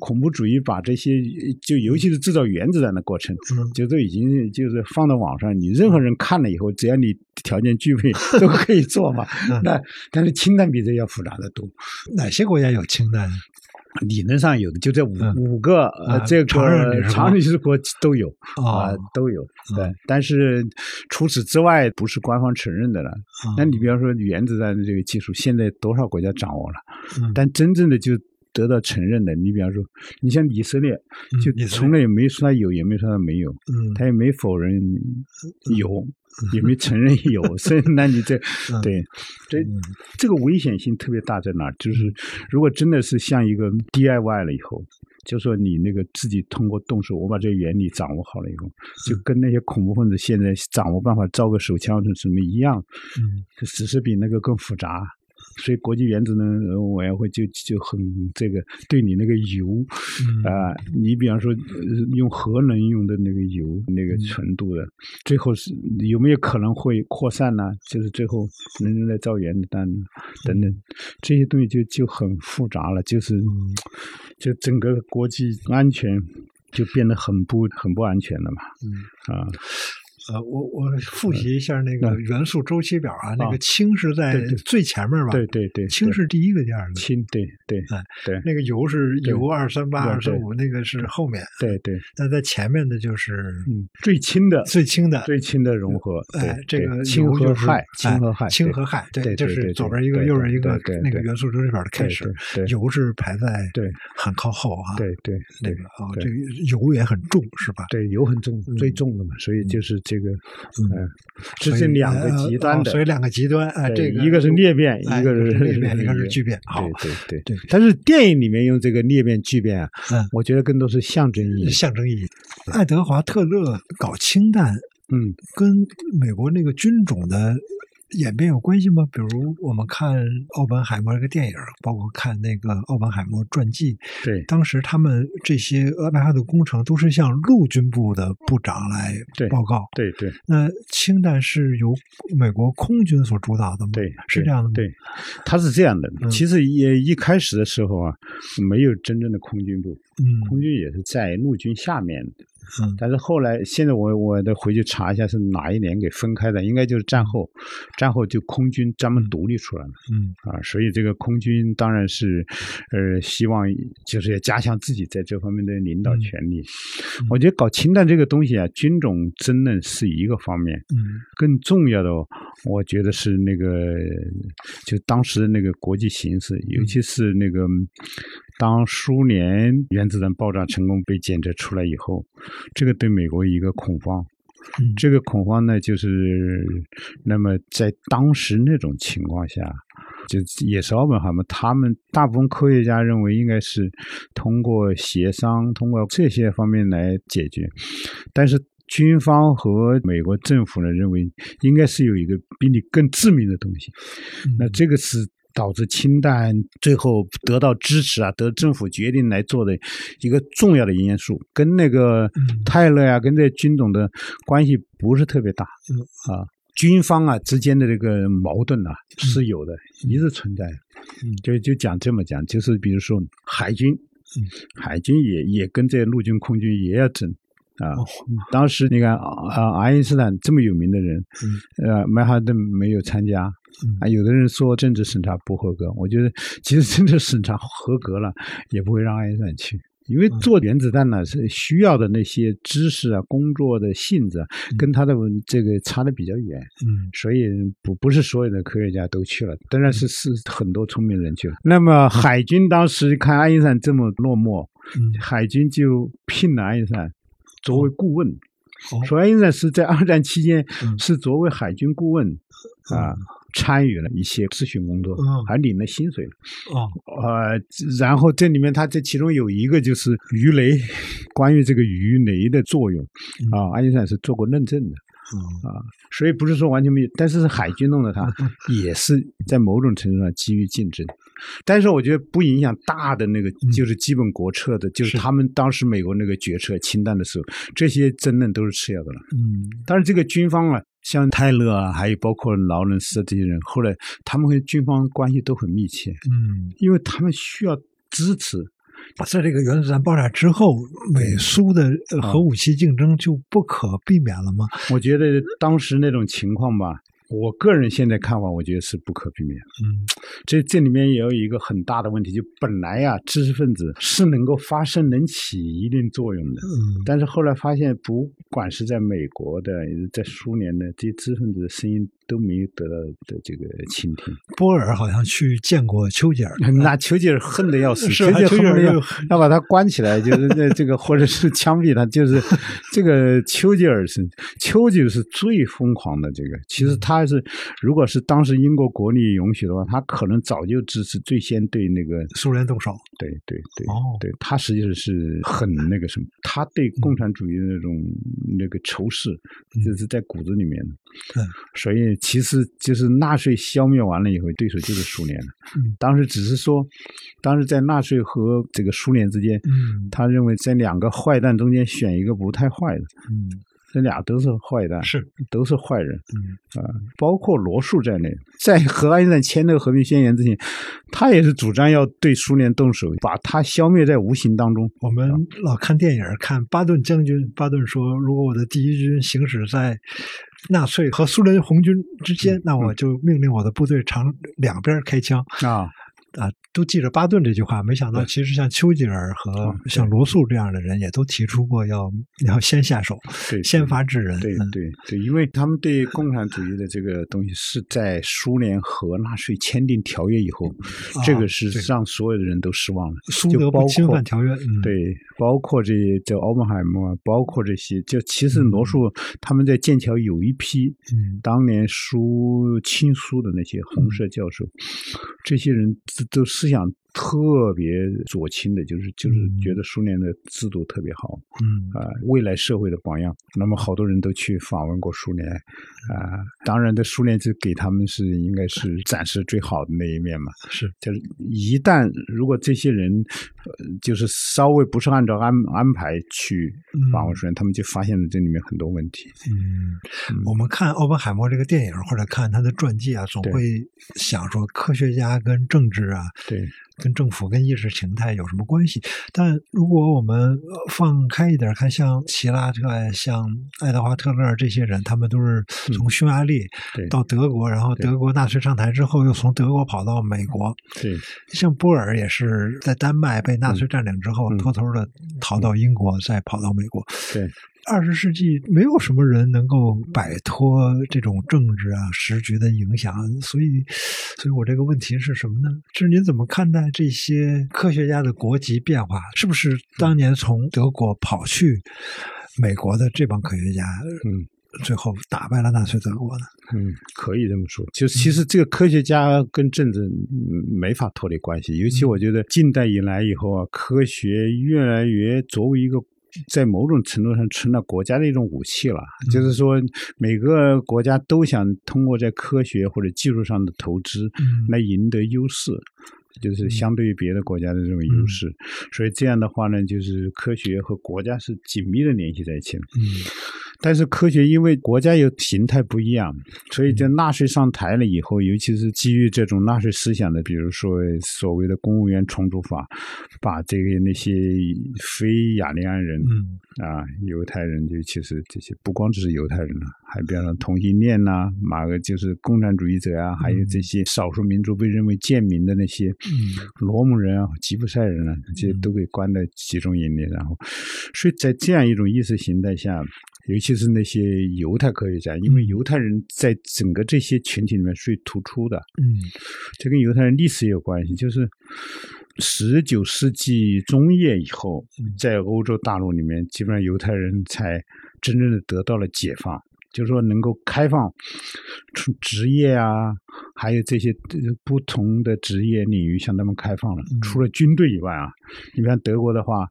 恐怖主义把这些就尤其是制造原子弹的过程，嗯就都已经就是放到网上，你任何人看了以后，只要你条件具备，都可以做嘛。嗯那但是氢弹比这要复杂的多。哪些国家有氢弹？理论上有的，就这五、嗯五个呃，啊这常常任理事国都有啊、哦都有。对，嗯但是除此之外，不是官方承认的了。啊那你比方说原子弹的这个技术，现在多少国家掌握了？嗯但真正的就得到承认的，你比方说，你像以色列，就从来也没说他有，也没说他没有，嗯他也没否认有，也没承认有，所以那你这嗯对这嗯这个危险性特别大在哪儿？就是如果真的是像一个 DIY 了以后，就说你那个自己通过动手，我把这个原理掌握好了以后，就跟那些恐怖分子现在掌握办法造个手枪是什么一样，嗯只是比那个更复杂。所以国际原子能呃委员会就就很这个对你那个油嗯。啊、你比方说呃用核能用的那个油那个纯度的，最后是有没有可能会扩散呢？就是最后能用来造原子弹呢等等，这些东西就就很复杂了，就是嗯。就整个国际安全就变得很不很不安全了嘛嗯。啊。呃，我我复习一下那个嗯元素周期表啊，那啊个氢是在最前面吧？对对对，氢是第一个第二个。氢，对对哎对那个铀是铀二三八、对二三五，那个是后面。对对，那在前面的就是嗯，最轻的最轻的。最轻的融合，哎，这个氢就是和氦，哎氢和氦，对氢和氦，对对就是左边一个，对右边一个那个元素周期表的开始。铀是排在对很靠后啊。对对对那个啊，这个铀也很重是吧？对，油很重，嗯最重的嘛，所以就是这个，嗯嗯，这是两个呃极端的，哦所以两个极端，啊，这个一个是裂变，哎一个是裂变，一个是聚变。好，对对对但是电影里面用这个裂变、聚变啊，嗯我觉得更多是象征意义。象征意义。爱德华特勒搞氢弹嗯，跟美国那个军种的演变有关系吗？比如我们看奥本海默这个电影，包括看那个奥本海默传记，对当时他们这些俄亥俄的工程都是向陆军部的部长来报告。对对那氢弹是由美国空军所主导的吗？对，对是这样的吗？对，它是这样的。嗯其实也一开始的时候啊，没有真正的空军部，嗯空军也是在陆军下面嗯。但是后来，现在我我得回去查一下是哪一年给分开的，应该就是战后，战后就空军专门独立出来了。嗯。啊，所以这个空军当然是，呃，希望就是要加强自己在这方面的领导嗯。权力。我觉得搞氢弹这个东西啊，军种争论是一个方面，嗯。更重要的，我觉得是那个，就当时的那个国际形势，尤其是那个，当苏联原子弹爆炸成功被检测出来以后，这个对美国一个恐慌。嗯这个恐慌呢，就是那么在当时那种情况下，就也是奥本海默他们大部分科学家认为应该是通过协商，通过这些方面来解决，但是。军方和美国政府呢认为应该是有一个比你更致命的东西，嗯那这个是导致氢弹最后得到支持啊，得政府决定来做的一个重要的因素，跟那个嗯泰勒呀、跟这军种的关系不是特别大。嗯啊，军方啊之间的这个矛盾啊是有的，一直存在。嗯就就讲这么讲，就是比如说海军，嗯海军也也跟这陆军、空军也要争。啊哦，当时你看啊，爱因斯坦这么有名的人，嗯。呃，曼哈顿没有参加，嗯。啊，有的人说政治审查不合格，我觉得其实 政治审查合格了，也不会让爱因斯坦去，因为做原子弹呢是需要的那些知识啊、工作的性质啊，跟他的这个差的比较远，嗯。所以不不是所有的科学家都去了，当然是是很多聪明人去了。那么海军当时看爱因斯坦这么落寞，嗯。海军就聘了爱因斯坦作为顾问。爱因斯坦是在二战期间嗯是作为海军顾问啊，参与了一些咨询工作嗯，还领了薪水。哦呃，然后这里面他这其中有一个就是鱼雷，关于这个鱼雷的作用啊，爱因斯坦是做过论证的。啊所以不是说完全没有，但是海军弄的他也是在某种程度上基于竞争，但是我觉得不影响大的那个就是基本国策的，就是是他们当时美国那个决策清淡的时候，这些争论都是次要的了。嗯但是，这个军方啊，像泰勒啊，还有包括劳伦斯这些人，后来他们和军方关系都很密切，嗯，因为他们需要支持。在这个原子弹爆炸之后，美苏的核武器竞争就不可避免了吗？我觉得当时那种情况吧，我个人现在看法，我觉得是不可避免。嗯这这里面也有一个很大的问题，就本来呀、知识分子是能够发声、能起一定作用的，嗯但是后来发现，不管是在美国的，在苏联的这些知识分子的声音都没有得到的这个倾听。波尔好像去见过丘吉尔，那丘吉尔恨得要死，丘吉尔要 要把他关起来，就是那这个或者是枪毙他，就是这个丘吉尔是丘吉尔是最疯狂的。这个其实他是，如果是当时英国国力允许的话，他可能早就支持最先对那个苏联动手。对对对，哦对他实际上是很那个什么，他对共产主义的那种那个仇视，就是在骨子里面的。嗯所以其实就是纳粹消灭完了以后，对手就是苏联了。嗯。当时只是说，当时在纳粹和这个苏联之间，嗯。他认为在两个坏蛋中间选一个不太坏的，嗯，这俩都是坏蛋，是都是坏人。嗯啊，包括罗素在内，在和爱因斯坦签那个和平宣言之前，他也是主张要对苏联动手，把他消灭在无形当中。我们老看电影，看巴顿将军，巴顿说，如果我的第一军行驶在纳粹和苏联红军之间，那我就命令我的部队朝两边开枪。啊，啊，都记着巴顿这句话，没想到其实像丘吉尔和啊像罗素这样的人，也都提出过要要先下手，对，先发制人。对嗯对对，因为他们对共产主义的这个东西是在苏联和纳粹签订条约以后，这个是让所有的人都失望了。苏德不侵犯条约。嗯，对，包括这这奥本海默啊，包括这些，就其实罗素他们在剑桥有一批嗯当年苏亲苏的那些红色教授，这些人都都思想特别左倾的，就是就是嗯觉得苏联的制度特别好嗯啊、未来社会的榜样。那么好多人都去访问过苏联啊、当然，的苏联就给他们是应该是展示最好的那一面嘛。是就是一旦如果这些人就是稍微不是按照安安排去访问实验，他们就发现了这里面很多问题。嗯，我们看奥本海默这个电影或者看他的传记啊，总会想说科学家跟政治啊，对。跟政府、跟意识形态有什么关系？但如果我们放开一点看，像齐拉特、像爱德华特勒这些人，他们都是从匈牙利到德国，然后德国纳粹上台之后，又从德国跑到美国。对，像波尔也是在丹麦被纳粹占领之后，偷偷的逃到英国，再跑到美国。对。二十世纪没有什么人能够摆脱这种政治啊时局的影响，所以，所以我这个问题是什么呢？就是您怎么看待这些科学家的国籍变化？是不是当年从德国跑去美国的这帮科学家，嗯，最后打败了纳粹德国的？嗯，可以这么说。就其实这个科学家跟政治没法脱离关系，尤其我觉得近代以来以后啊，科学越来越作为一个。在某种程度上成了国家的一种武器了，就是说每个国家都想通过在科学或者技术上的投资来赢得优势，就是相对于别的国家的这种优势。所以这样的话呢，就是科学和国家是紧密的联系在一起。嗯。但是科学因为国家有形态不一样，所以在纳税上台了以后，尤其是基于这种纳税思想的，比如说所谓的公务员重组法，把这个那些非雅利安人，嗯啊，犹太人，尤其是这些，不光只是犹太人了，还比方说同性恋呐，马个就是共产主义者啊，还有这些少数民族被认为贱民的那些，嗯，罗姆人啊、吉普赛人啊，这些都给关在集中营里，然后，所以在这样一种意识形态下。尤其是那些犹太科学家，因为犹太人在整个这些群体里面最突出的。嗯，这跟犹太人历史有关系，就是十九世纪中叶以后，在欧洲大陆里面，基本上犹太人才真正的得到了解放。就是说，能够开放出职业啊，还有这些不同的职业领域向他们开放了。除了军队以外啊，你像德国的话，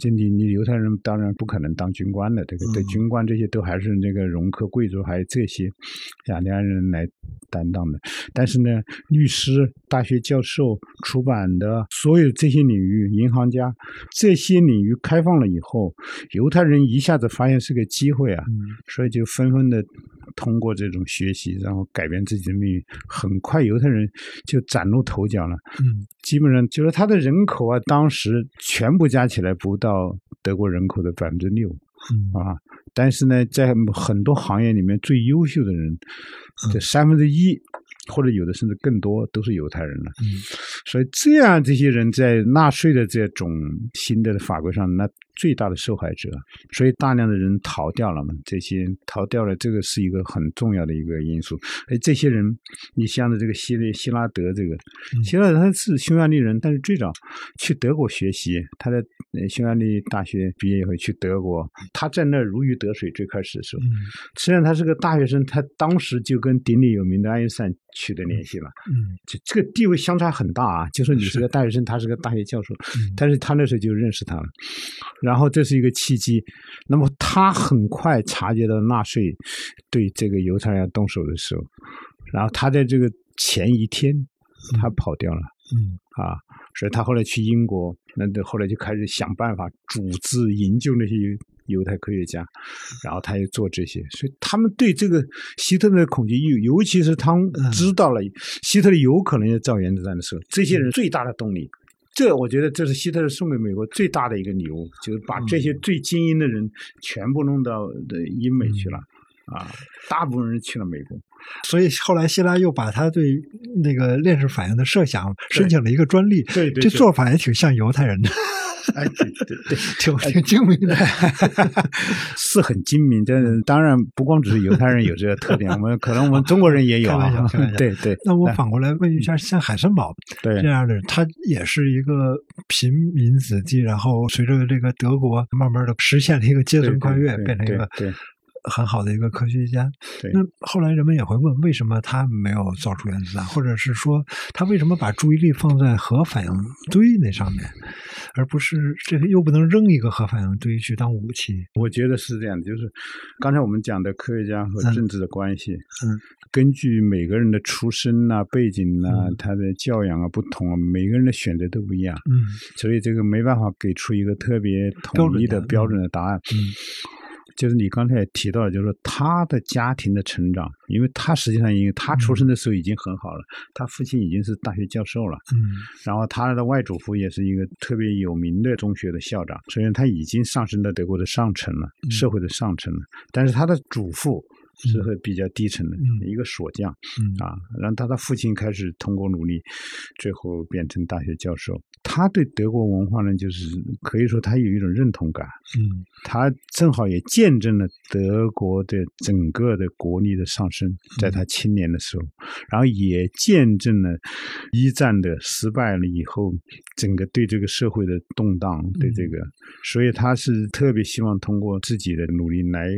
就你你犹太人当然不可能当军官的，这个对军官这些都还是那个容克贵族，还有这些雅利安人来担当的。但是呢，律师、大学教授、出版的所有这些领域，银行家这些领域开放了以后，犹太人一下子发现是个机会啊，所以就纷纷。的通过这种学习，然后改变自己的命运，很快犹太人就崭露头角了。嗯，基本上就是他的人口啊，当时全部加起来不到德国人口的百分之六。嗯啊，但是呢，在很多行业里面最优秀的人，这三分之一。或者有的甚至更多都是犹太人了，嗯，所以这样这些人在纳税的这种新的法规上，那最大的受害者，所以大量的人逃掉了嘛。这些逃掉了，这个是一个很重要的一个因素。哎，这些人，你像的这个希希拉德，这个希拉德他是匈牙利人，但是最早去德国学习，他在匈牙利大学毕业以后去德国，他在那如鱼得水。最开始的时候，虽然他是个大学生，他当时就跟鼎鼎有名的爱因斯坦。取得联系了，嗯，就这个地位相差很大啊。就说你是个大学生，他是个大学教授，但是他那时候就认识他了，然后这是一个契机。那么他很快察觉到纳粹对这个犹太人动手的时候，然后他在这个前一天他跑掉了，嗯啊，所以他后来去英国，那后来就开始想办法组织营救那些。犹太科学家，然后他又做这些，所以他们对这个希特勒的恐惧，尤尤其是他知道了希特勒有可能要造原子弹的时候，这些人最大的动力，这我觉得这是希特勒送给美国最大的一个礼物，就是把这些最精英的人全部弄到的英美去了啊，大部分人去了美国，所以后来希拉又把他对那个链式反应的设想申请了一个专利，对对，这做法也挺像犹太人的。哎，对对对，挺挺精明的，是很精明。但当然不光只是犹太人有这个特点，我们可能我们中国人也有啊。对对。那我反过来问一下，像海森堡这样的人，他也是一个平民子弟，然后随着这个德国慢慢的实现了一个阶层跨越，变成一个。对。很好的一个科学家。对那后来人们也会问，为什么他没有造出原子弹，或者是说他为什么把注意力放在核反应堆那上面，而不是这个又不能扔一个核反应堆去当武器？我觉得是这样的，就是刚才我们讲的科学家和政治的关系，嗯根据每个人的出身呐、背景呐、嗯他的教养啊不同啊，每个人的选择都不一样，嗯所以这个没办法给出一个特别统一的标准的答案。嗯就是你刚才也提到了，就是说他的家庭的成长，因为他实际上因为他出生的时候已经很好了，他父亲已经是大学教授了，嗯然后他的外祖父也是一个特别有名的中学的校长，虽然他已经上升到德国的上层了，嗯社会的上层了。但是他的祖父是会比较低层的、嗯。一个锁匠嗯。啊，然后他的父亲开始通过努力，最后变成大学教授。他对德国文化呢，就是可以说他有一种认同感，嗯。他正好也见证了德国的整个的国力的上升，在他青年的时候，然后也见证了一战的失败了以后，整个对这个社会的动荡，对这个，所以他是特别希望通过自己的努力来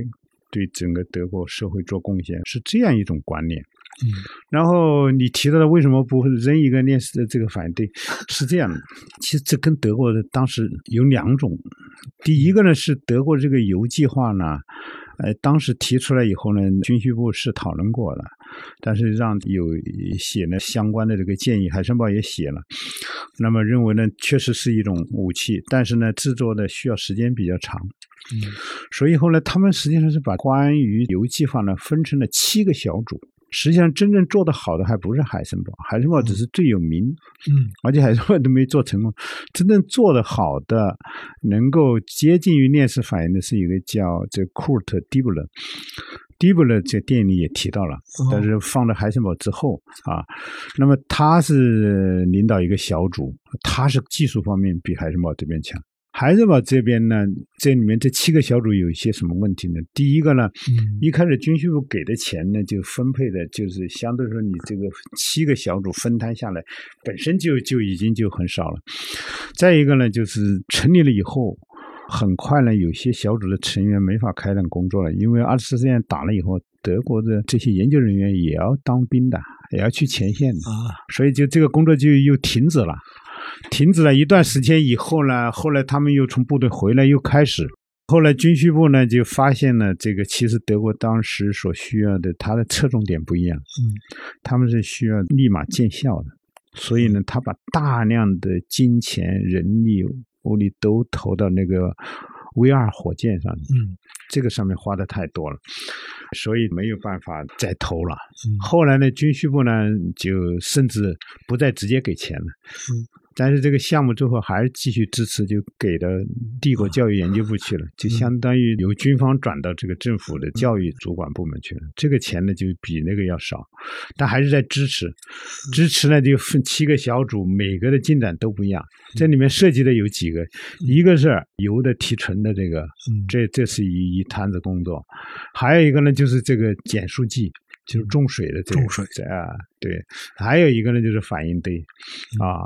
对整个德国社会做贡献，是这样一种观念。嗯然后你提到的为什么不扔一个烈士的这个反对，是这样的，其实这跟德国的当时有两种，第一个呢是德国这个游计划呢，呃，当时提出来以后呢，军需部是讨论过了，但是让有写了相关的这个建议，海参堡也写了，那么认为呢确实是一种武器，但是呢制作的需要时间比较长，嗯所以后来他们实际上是把关于游计划呢分成了七个小组。实际上，真正做得好的还不是海森堡，海森堡只是最有名，嗯而且海森堡都没做成功。真正做得好的，能够接近于链式反应的是一个叫这库尔特·迪布勒。迪布勒这电影里也提到了，但是放在海森堡之后啊，那么他是领导一个小组，他是技术方面比海森堡这边强。海森堡这边呢，这里面这七个小组有一些什么问题呢？第一个呢，嗯一开始军需部给的钱呢，就分配的就是相对说你这个七个小组分摊下来，本身就就已经就很少了。再一个呢，就是成立了以后，很快呢，有些小组的成员没法开展工作了，因为二次世界大战打了以后，德国的这些研究人员也要当兵的，也要去前线的，啊所以就这个工作就又停止了。停止了一段时间以后呢，后来他们又从部队回来，又开始。后来军需部呢就发现了这个，其实德国当时所需要的，它的侧重点不一样，嗯。他们是需要立马见效的，所以呢，他把大量的金钱、人力、物力都投到那个 V 二火箭上，嗯。这个上面花的太多了，所以没有办法再投了。嗯。后来呢，军需部呢就甚至不再直接给钱了，嗯，但是这个项目最后还是继续支持，就给到帝国教育研究部去了，就相当于由军方转到这个政府的教育主管部门去了。这个钱呢就比那个要少，但还是在支持，支持呢就分七个小组，每个的进展都不一样。这里面涉及的有几个，一个是油的提纯的这个，嗯这这是一一摊子工作，还有一个呢就是这个减速剂，就是重水的这个重水这啊，对，还有一个呢就是反应堆嗯啊。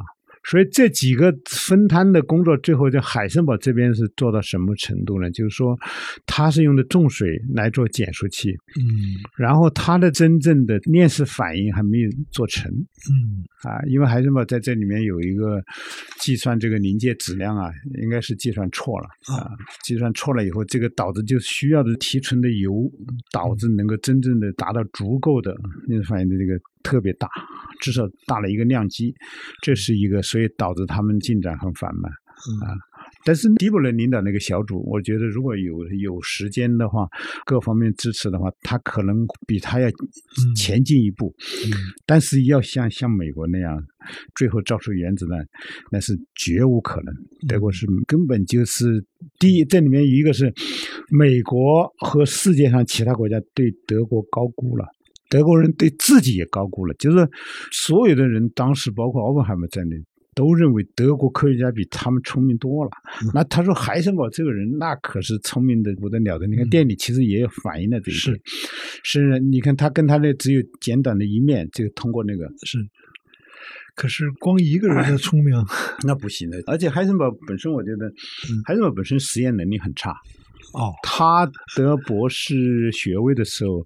所以这几个分摊的工作，最后在海森堡这边是做到什么程度呢？就是说，它是用的重水来做减速器，嗯。然后它的真正的链式反应还没有做成。嗯。啊，因为海森堡在这里面有一个计算这个临界质量啊，应该是计算错了啊，计算错了以后，这个导致就需要的提纯的油，导致能够真正的达到足够的链式反应的这个特别大，至少大了一个量级，这是一个，所以导致他们进展很缓慢。嗯但是迪布伦领导那个小组，我觉得如果有有时间的话，各方面支持的话，他可能比他要前进一步。嗯但是要像像美国那样，最后造出原子弹，那是绝无可能。德国是根本就是第一，这里面一个是美国和世界上其他国家对德国高估了。德国人对自己也高估了，就是所有的人当时包括奥本海默在内，都认为德国科学家比他们聪明多了。那他说海森堡这个人那可是聪明的不得了的。你看嗯电影里其实也有反映了这一是点，是你看他跟他那只有简短的一面，就通过那个是。可是光一个人的聪明，那不行的。而且海森堡本身，我觉得嗯海森堡本身实验能力很差，哦，他得博士学位的时候，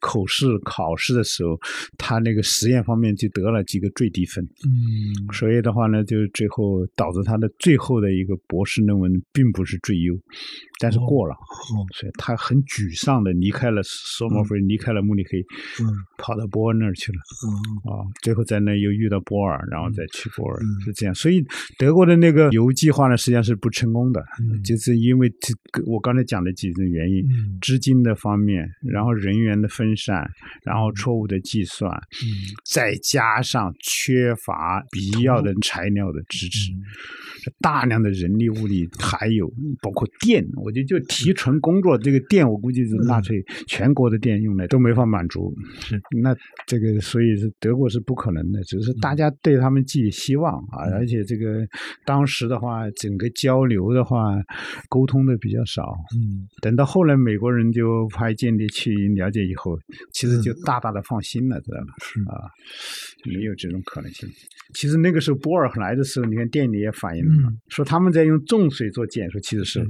口试考试的时候，他那个实验方面就得了几个最低分。嗯，所以的话呢，就最后导致他的最后的一个博士论文并不是最优，但是过了。哦，所以他很沮丧的离开了索莫菲，离开了慕尼黑，嗯跑到波尔那儿去了。嗯啊，最后在那又遇到波尔，然后再去波尔，嗯是这样。所以德国的那个游计划呢，实际上是不成功的，嗯就是因为这个我刚才讲的几种原因，嗯。资金的方面，然后人员的分散，然后错误的计算，嗯。再加上缺乏必要的材料的支持，嗯。大量的人力物力，还有包括电，我觉得就提纯工作这个电，我估计是纳粹全国的电用来都没法满足。是。那这个所以是德国是不可能的，只是大家对他们寄予希望啊，而且这个当时的话，整个交流的话，沟通的比较少。嗯等到后来美国人就派间谍去了解以后，其实就大大的放心了，知道吧？是。啊，没有这种可能性。其实那个时候波尔来的时候，你看店里也反映了，嗯。说他们在用重水做减速，其实是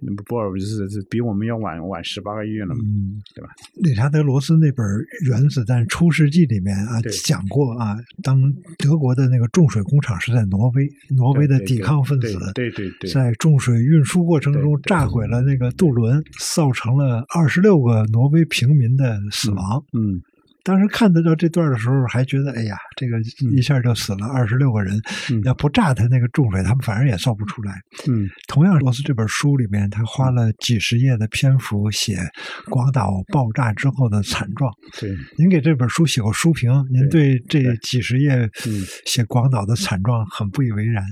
嗯那么波尔不是是比我们要晚晚十八个月了嘛？嗯，对吧？理查德罗斯那本《原子弹初世纪》里面啊讲过啊，当德国的那个重水工厂是在挪威，挪威的抵抗分子对对对对在重水运输过程中炸毁了那个渡轮，造成了二十六个挪威平民的死亡。嗯，当时看得到这段的时候，还觉得哎呀，这个一下就死了二十六个人，嗯要不炸他那个重水，他们反正也造不出来。嗯同样，罗斯这本书里面，他花了几十页的篇幅写广岛爆炸之后的惨状。对，您给这本书写过书评，您对这几十页嗯写广岛的惨状很不以为然。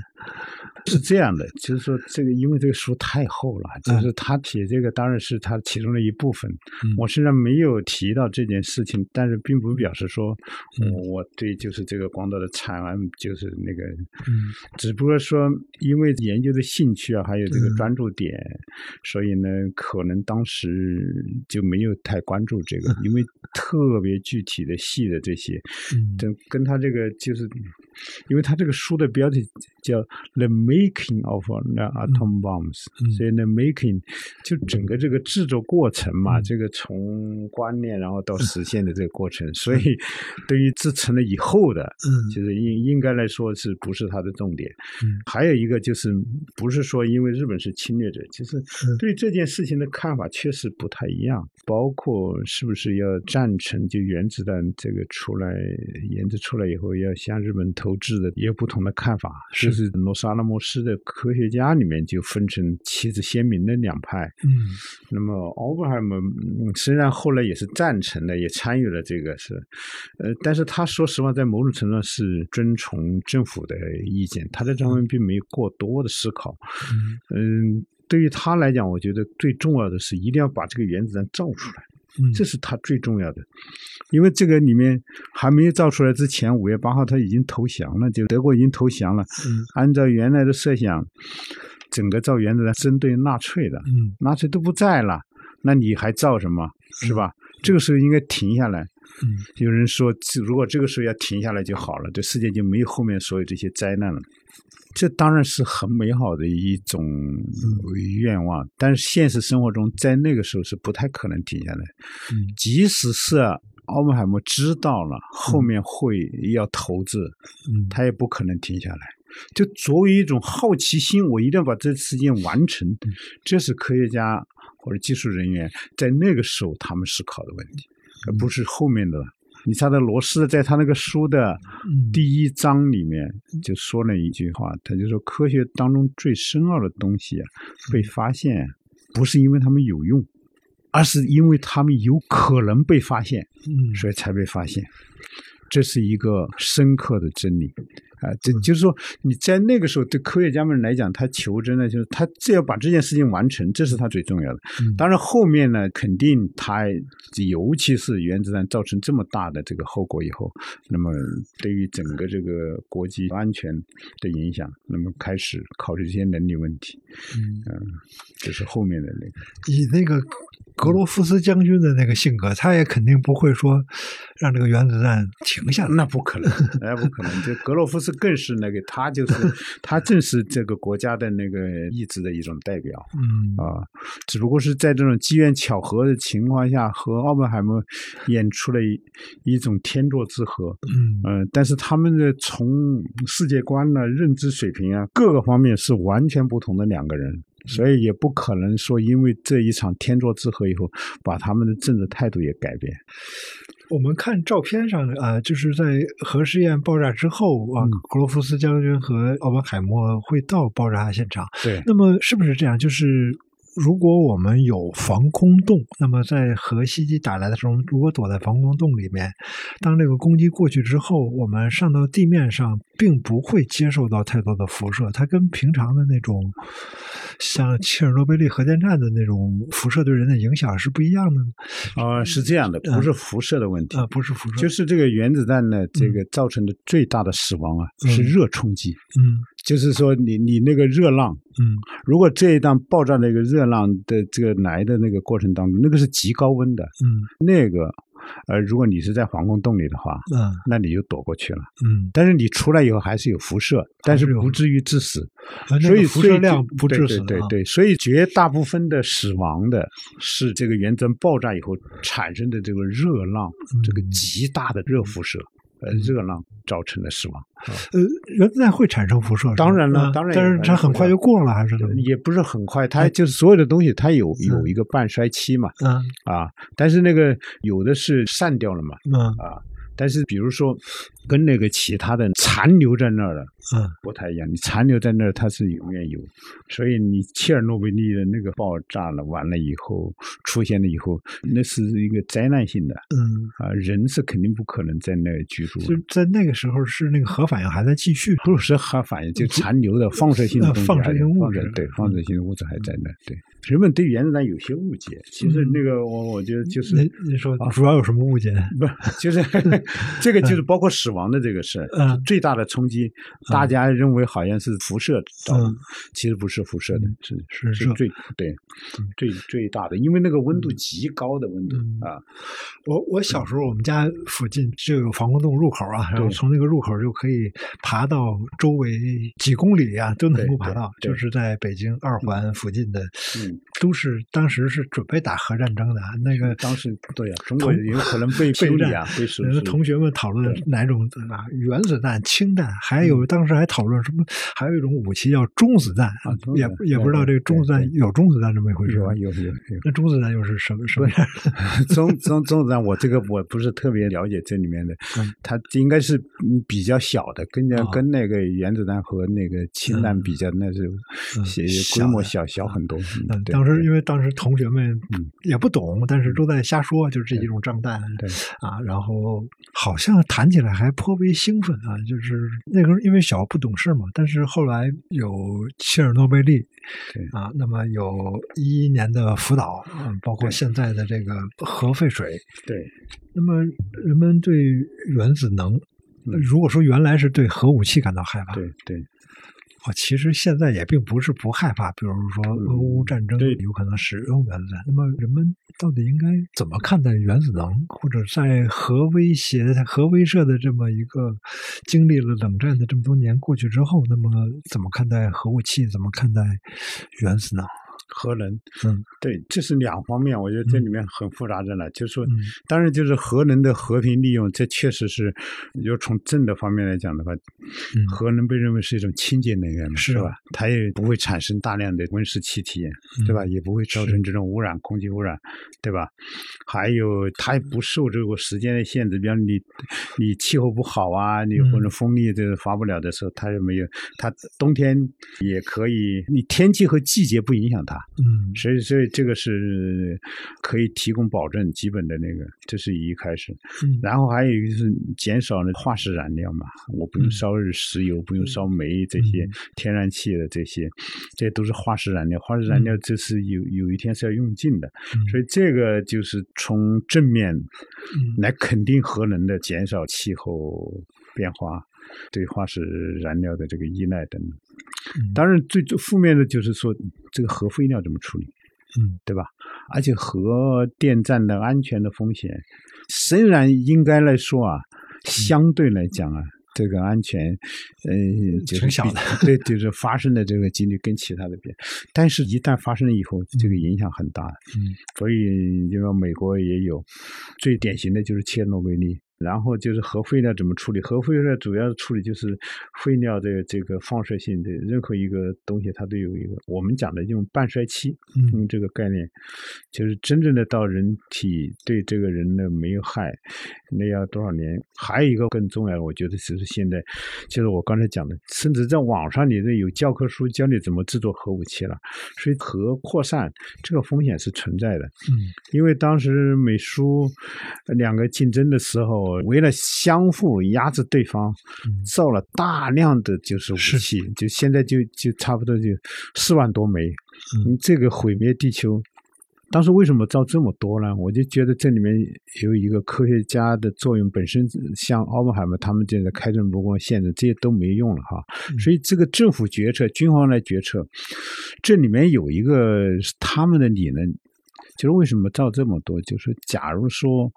是这样的，就是说这个，因为这个书太厚了，就是他写这个当然是他其中的一部分。嗯。我虽然没有提到这件事情，但是并不表示说嗯。我我对就是这个广岛的惨案就是那个，嗯。只不过说因为研究的兴趣啊，还有这个嗯。专注点，所以呢，可能当时就没有太关注这个，因为特别具体的细的这些，嗯。跟跟他这个就是，因为他这个书的标题叫《The Making of the Atom Bombs》，嗯。所以呢，making 就整个这个制作过程嘛，嗯。这个从观念然后到实现的这个过程，所以对于制成了以后的，嗯。其实应应该来说是不是它的重点？嗯。还有一个就是不是说因为日本是侵略者，其实嗯。对这件事情的看法确实不太一样，包括是不是要赞成就原子弹这个出来研制出来以后要向日本投掷的，也有不同的看法。是就是。罗斯阿拉莫斯的科学家里面就分成旗帜鲜明的两派。嗯那么奥本海默嗯虽然后来也是赞成的，也参与了这个事，呃，但是他说实话，在某种程度上是遵从政府的意见，他在这方面并没有过多的思考。嗯嗯，对于他来讲，我觉得最重要的是一定要把这个原子弹造出来，嗯，这是他最重要的。因为这个里面还没有造出来之前，五月八号他已经投降了，就德国已经投降了。嗯按照原来的设想，整个造原子弹针对纳粹的，嗯纳粹都不在了，那你还造什么？是吧？这个时候应该停下来。嗯有人说，如果这个时候要停下来就好了，这世界就没有后面所有这些灾难了。这当然是很美好的一种愿望，但是现实生活中，在那个时候是不太可能停下来。嗯即使是奥本海默知道了后面会要投资，嗯他也不可能停下来。就作为一种好奇心，我一定要把这事件完成，这是科学家或者技术人员在那个时候他们思考的问题，而不是后面的了。理查德罗斯在他那个书的嗯。第一章里面就说了一句话，他就说科学当中最深奥的东西啊，被发现不是因为他们有用，而是因为他们有可能被发现，嗯。所以才被发现。这是一个深刻的真理啊！这就是说，你在那个时候对科学家们来讲，他求真呢，就是他只要把这件事情完成，这是他最重要的。嗯当然，后面呢，肯定他，尤其是原子弹造成这么大的这个后果以后，那么对于整个这个国际安全的影响，那么开始考虑这些能力问题，嗯嗯，这是后面的那个。以那个格罗夫斯将军的那个性格，他也肯定不会说让这个原子弹停下来。那不可能，那不可能。就格罗夫斯斯更是那个，他就是他正是这个国家的那个意志的一种代表。嗯啊，只不过是在这种机缘巧合的情况下，和奥本海默演出了一一种天作之合。嗯嗯、但是他们的从世界观呢、认知水平啊各个方面是完全不同的两个人，所以也不可能说因为这一场天作之合以后，把他们的政治态度也改变。我们看照片上啊、就是在核试验爆炸之后啊，嗯格罗夫斯将军和奥本海默会到爆炸现场。对，那么是不是这样？就是如果我们有防空洞，那么在核袭击打来的时候，如果躲在防空洞里面，当这个攻击过去之后，我们上到地面上，并不会接受到太多的辐射。它跟平常的那种像切尔诺贝利核电站的那种辐射对人的影响是不一样的呢。啊、是这样的，不是辐射的问题。啊、不是辐射，就是这个原子弹呢，这个造成的最大的死亡啊，嗯是热冲击。嗯就是说你，你那个热浪，嗯。如果这一档爆炸那个热浪的这个来的那个过程当中，那个是极高温的，嗯。那个，呃，如果你是在防空洞里的话，嗯。那你就躲过去了。嗯，但是你出来以后还是有辐射，但是不至于致死。所以个辐射量不致死啊对对对对，所以绝大部分的死亡的是这个原子弹爆炸以后产生的这个热浪，这个嗯极大的热辐射，呃，热浪造成的死亡。呃，原子弹会产生辐射，当然了啊当然但是它很快就过了，还是怎么？也不是很快，它就是所有的东西，它有有嗯一个半衰期嘛，嗯啊，但是那个有的是散掉了嘛，嗯啊，但是比如说跟那个其他的残留在那儿的嗯。不太一样，你残留在那儿它是永远有，所以你切尔诺贝利的那个爆炸了完了以后出现了以后，那是一个灾难性的。嗯，啊，人是肯定不可能在那儿居住的。就在那个时候是那个核反应还在继续，不是核反应，就残留的放射性的呃 放射性物质。对放射性的物质还在那。对，人们对原子弹有些误解，其实嗯。那个我我觉得就是那你说主要有什么误解？不就是 这个就是包括死亡的这个事，嗯。最大的冲击，大家认为好像是辐射造成嗯，其实不是辐射的，是是是最对最最大的，因为那个温度极高的温度嗯。啊，我我小时候我们家附近就有防空洞入口啊，然后对。从那个入口就可以爬到周围几公里啊，都能够爬到。就是在北京二环附近的，嗯，都是当时是准备打核战争的啊。那个当时对呀，中国同有可能被 被战啊，被修呃理。同学们讨论哪种啊原子弹、氢弹，还有嗯当时还讨论什么，还有一种武器叫中子弹也也不知道这个中子弹有中子弹这么一回事有啊有有有。那中子弹又是什么什么样？中中中子弹，我这个我不是特别了解这里面的，嗯它应该是嗯比较小的，跟跟那个原子弹和那个氢弹比较，那是规模小小很多。当时因为当时同学们嗯也不懂，但是都在瞎说，就是这几种炸弹对啊，然后好像谈起来还颇为兴奋啊，就是那个时候因为小不懂事嘛，但是后来有切尔诺贝利对啊，那么有一一年的福岛，嗯，包括现在的这个核废水，对那么人们对原子能。嗯如果说原来是对核武器感到害怕，对对哦，其实现在也并不是不害怕，比如说俄乌战争有可能使用原子弹。那么人们到底应该怎么看待原子能，或者在核威胁、核威慑的这么一个经历了冷战的这么多年过去之后，那么怎么看待核武器？怎么看待原子能？核能，嗯对，这是两方面，我觉得这里面很复杂的呢。就是说嗯，当然就是核能的和平利用，这确实是，就从正的方面来讲的话，嗯核能被认为是一种清洁能源嘛，是是吧？它也不会产生大量的温室气体，对吧？也不会造成这种污染、空气污染，对吧？还有它也不受这个时间的限制，比方你你气候不好啊，你嗯或者风力这个发不了的时候，它又没有，它冬天也可以，你天气和季节不影响它。嗯所以，所以这个是可以提供保证，基本的那个，这是一开始。嗯然后还有一个就是减少那化石燃料嘛，我不用嗯烧石油，不用烧煤这些嗯天然气的这些，这都是化石燃料。化石燃料嗯这是有有一天是要用尽的，嗯所以这个就是从正面嗯来肯定核能的减少气候变化。对化石燃料的这个依赖等当然最最负面的就是说这个核废料怎么处理。嗯对吧？而且核电站的安全的风险，虽然应该来说啊，相对来讲啊，这个安全，呃，就是挺小的对，就是发生的这个几率跟其他的比，但是一旦发生了以后，这个影响很大。嗯所以，因为美国也有最典型的就是切尔诺贝利，然后就是核废料怎么处理？核废料主要的处理就是废料的这个放射性的任何一个东西，它都有一个我们讲的用半衰期，这个概念，就是真正的到人体对这个人呢没有害，那要多少年？还有一个更重要的，我觉得就是现在，就是我刚才讲的，甚至在网上你这有教科书教你怎么制作核武器了，所以核扩散这个风险是存在的。嗯因为当时美苏呃两个竞争的时候，为了相互压制对方，嗯造了大量的就是武是器，就现在就就差不多就四万多枚，嗯，这个毁灭地球。当时为什么造这么多呢？我就觉得这里面有一个科学家的作用，本身像奥本海默他们这个开诚布公、限制这些都没用了哈。嗯所以这个政府决策、军方来决策，这里面有一个他们的理论，就是为什么造这么多？就是假如说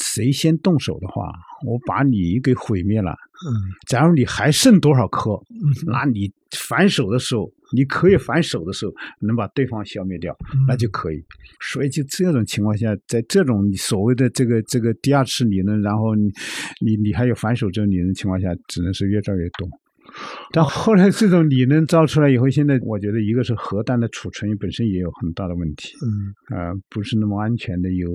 谁先动手的话，我把你给毁灭了。嗯假如你还剩多少颗，嗯那你反手的时候，你可以反手的时候能把对方消灭掉，嗯那就可以。所以就这种情况下，在这种所谓的这个这个第二次理论，然后你你你还有反手这种理论情况下，只能是越战越多。但后来这种理论造出来以后，现在我觉得一个是核弹的储存本身也有很大的问题，嗯啊、不是那么安全的，有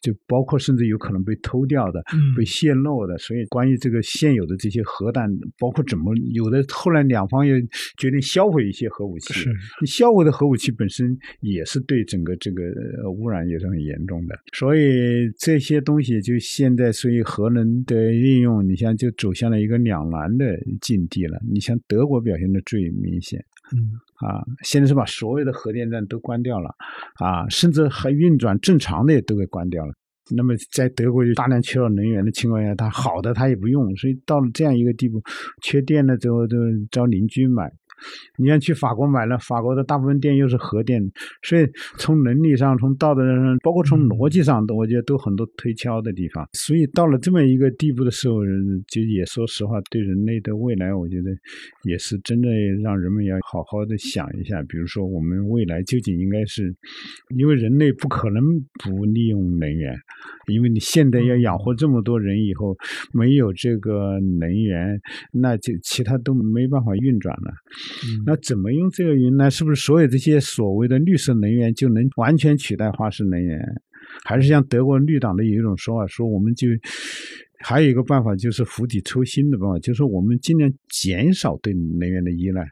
就包括甚至有可能被偷掉的，嗯被泄露的。所以关于这个现有的这些核弹，包括怎么有的后来两方又决定销毁一些核武器，是你销毁的核武器本身也是对整个这个呃污染也是很严重的。所以这些东西就现在，所以核能的运用，你像就走向了一个两难的境地了。你像德国表现的最明显。嗯啊，现在是把所有的核电站都关掉了，啊，甚至还运转正常的也都给关掉了。那么在德国就大量缺少能源的情况下，它好的它也不用，所以到了这样一个地步，缺电了之后就找邻居买。你像去法国买了，法国的大部分电又是核电，所以从伦理上、从道德上，包括从逻辑上，都我觉得都很多推敲的地方。所以到了这么一个地步的时候，就也说实话，对人类的未来，我觉得也是真的让人们要好好的想一下。比如说，我们未来究竟应该是，因为人类不可能不利用能源，因为你现在要养活这么多人以后，没有这个能源，那就其他都没办法运转了。那怎么用这个云呢？是不是所有这些所谓的绿色能源就能完全取代化石能源？还是像德国绿党的有一种说法，说我们就还有一个办法，就是釜底抽薪的办法，就是我们尽量减少对能源的依赖。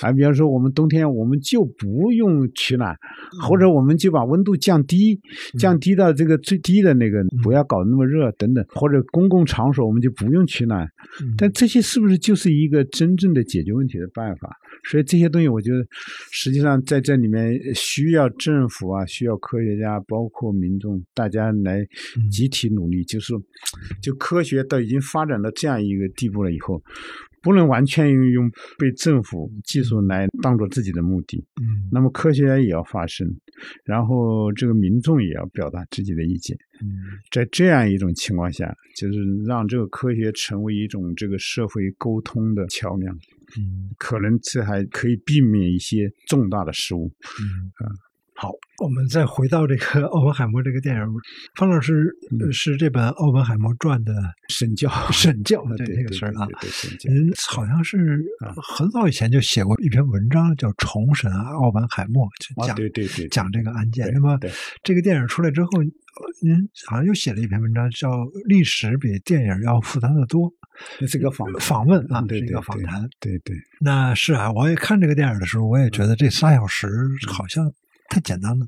还比方说，我们冬天我们就不用取暖，或者我们就把温度降低，降低到这个最低的那个，不要搞那么热等等，或者公共场所我们就不用取暖。嗯但这些是不是就是一个真正的解决问题的办法？所以这些东西，我觉得实际上在这里面需要政府啊，需要科学家，包括民众，大家来集体努力。就是，就科学都已经发展到这样一个地步了以后，不能完全用被政府技术来当做自己的目的。嗯那么科学家也要发声，然后这个民众也要表达自己的意见。嗯在这样一种情况下，就是让这个科学成为一种这个社会沟通的桥梁，嗯可能这还可以避免一些重大的失误。嗯好，我们再回到这个 奥本海默这个电影，方老师呃是这本《奥本海默传》的神教，神教这啊对对这个事儿啊。您好像是很早以前就写过一篇文章，叫《重审奥本海默》，就啊，讲对对对，讲这个案件。那么这个电影出来之后，呃您好像又写了一篇文章，叫《历史比电影要复杂的多》。这是个访访问啊，是一对对对个访谈。对对，那是啊，我也看这个电影的时候，我也觉得这仨小时好像太简单了，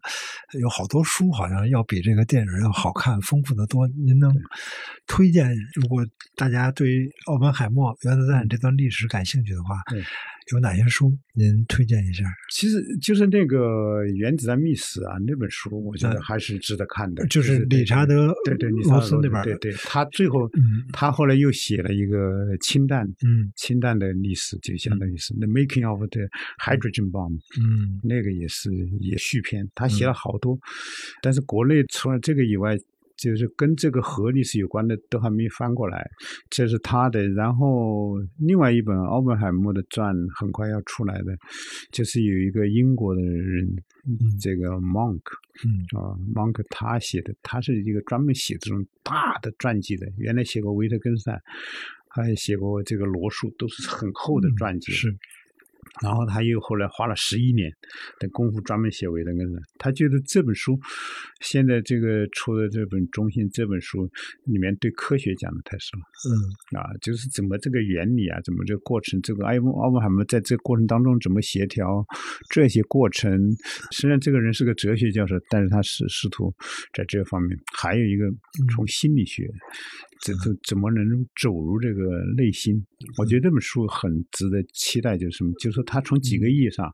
有好多书好像要比这个电影要好看、丰富的多。您能推荐？如果大家对于奥本海默、原子弹这段历史感兴趣的话对，有哪些书您推荐一下？其实就是那个《原子弹秘史》啊，那本书我觉得嗯还是值得看的。就是理查德对对理罗查德斯那本对对，他最后嗯他后来又写了一个氢弹嗯氢弹的历史，就相当于是《The Making of the Hydrogen Bomb》。嗯那个也是也续篇，他写了好多，但是国内除了这个以外，就是跟这个核历史有关的都还没翻过来，这是他的。然后另外一本奥本海默的传很快要出来的，就是有一个英国的人，这个 Monk，嗯啊，Monk 他写的，他是一个专门写这种大的传记的，原来写过维特根斯坦，还写过这个罗素，都是很厚的传记。是，然后他又后来花了十一年的功夫专门写维特根斯坦。他觉得这本书现在这个出的这本《中心》这本书里面对科学讲的太少了。嗯啊，就是怎么这个原理啊，怎么这个过程，这个艾文奥本海默在这个过程当中怎么协调这些过程。虽然这个人是个哲学教授，但是他是试图在这方面，还有一个从心理学，这这怎么能走入这个内心？我觉得这本书很值得期待，就是什么？就是说他从几个意义上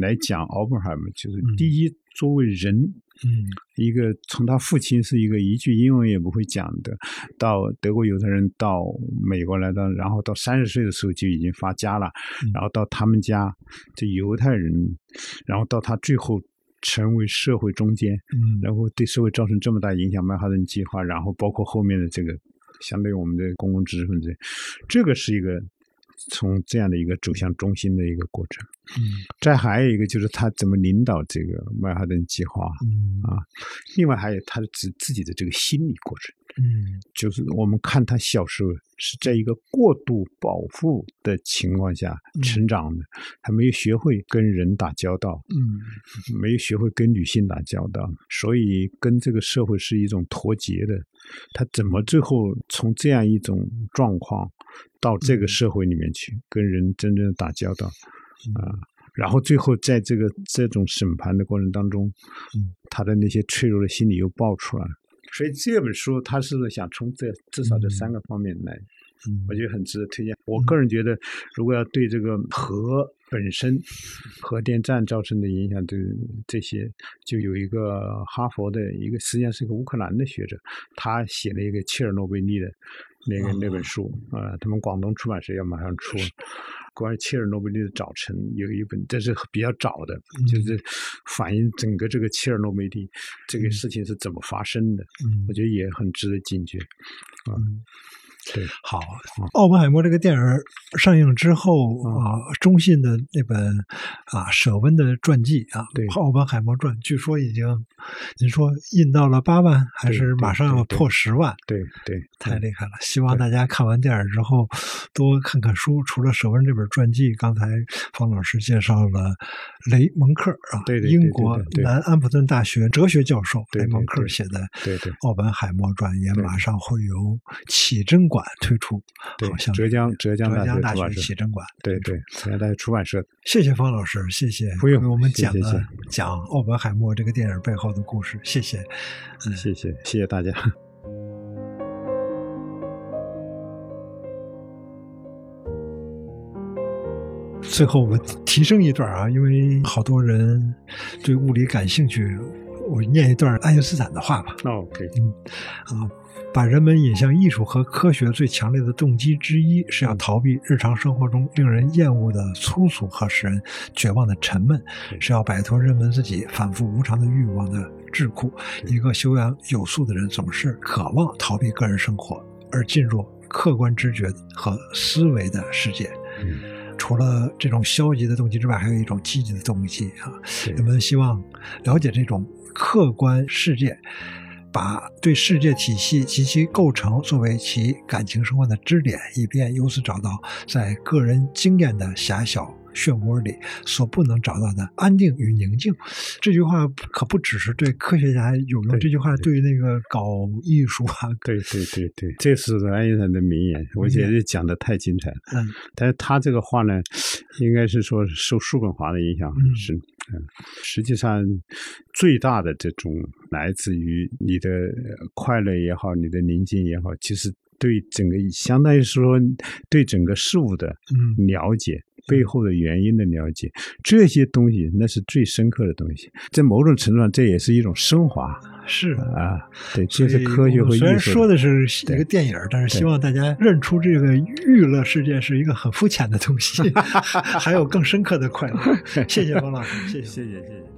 来讲奥本海默，就是第一，作为人。嗯。一个从他父亲是一个一句英文也不会讲的，到德国犹太人到美国来的，然后到三十岁的时候就已经发家了，然后到他们家这犹太人，然后到他最后成为社会中间，嗯。然后对社会造成这么大影响，曼哈顿计划，然后包括后面的这个相对于我们的公共知识分子，这个是一个从这样的一个走向中心的一个过程。嗯再还有一个就是他怎么领导这个曼哈顿计划，嗯啊，另外还有他的自自己的这个心理过程，嗯就是我们看他小时候是在一个过度保护的情况下成长的，他没有学会跟人打交道，嗯没有学会跟女性打交道，所以跟这个社会是一种脱节的。他怎么最后从这样一种状况到这个社会里面去跟人真正的打交道啊？然后最后在这个这种审判的过程当中，嗯，他的那些脆弱的心理又爆出来了。所以这本书他是想从这至少这三个方面来，嗯我觉得很值得推荐。我个人觉得，如果要对这个核本身、核电站造成的影响，这这些，就有一个哈佛的一个，实际上是一个乌克兰的学者，他写了一个切尔诺贝利的那个那本书啊、他们广东出版社要马上出。关于切尔诺贝利的早晨有一本，这是比较早的，就是反映整个这个切尔诺贝利这个事情是怎么发生的，嗯我觉得也很值得警觉。嗯。对，好，奥本海默这个电影上映之后啊，中信的那本啊舍温的传记啊，对奥本海默传》，据说已经，您说印到了八万，还是马上要破十万？对对，太厉害了！希望大家看完电影之后多看看书。除了舍温这本传记，刚才方老师介绍了雷蒙克啊，英国南安普顿大学哲学教授雷蒙克写的对对《奥本海默传》也马上会由启真馆推出，对好像浙江浙江大浙江大学学出版社启真馆。对对，浙江大学出版社，谢谢方老师，谢谢不用给我们讲了讲奥本海默这个电影背后的故事，谢谢。嗯谢谢谢谢大家。最后我提升一段啊，因为好多人对物理感兴趣，我念一段爱因斯坦的话吧。那 OK，啊，把人们引向艺术和科学最强烈的动机之一，是要逃避日常生活中令人厌恶的粗俗和使人绝望的沉闷，是要摆脱人们自己反复无常的欲望的桎梏。一个修养有素的人总是渴望逃避个人生活，而进入客观知觉和思维的世界。嗯除了这种消极的动机之外，还有一种积极的动机啊。人们希望了解这种客观世界，把对世界体系及其构成作为其感情生活的支点，以便由此找到在个人经验的狭小漩涡里所不能找到的安定与宁静。这句话可不只是对科学家有用，这句话对于那个搞艺术啊，对对对对，这是爱因斯坦的名言，我觉得讲的太精彩了。嗯但是他这个话呢，应该是说受叔本华的影响嗯是，嗯，实际上最大的这种来自于你的呃快乐也好，你的宁静也好，其实对整个相当于说对整个事物的嗯。了解。背后的原因的了解，这些东西那是最深刻的东西，在某种程度上，这也是一种升华是。啊。对，这是科学所以我们虽然说的是一个电影，但是希望大家认出这个娱乐世界是一个很肤浅的东西，还有更深刻的快乐。谢谢王老师，谢谢。谢谢谢谢。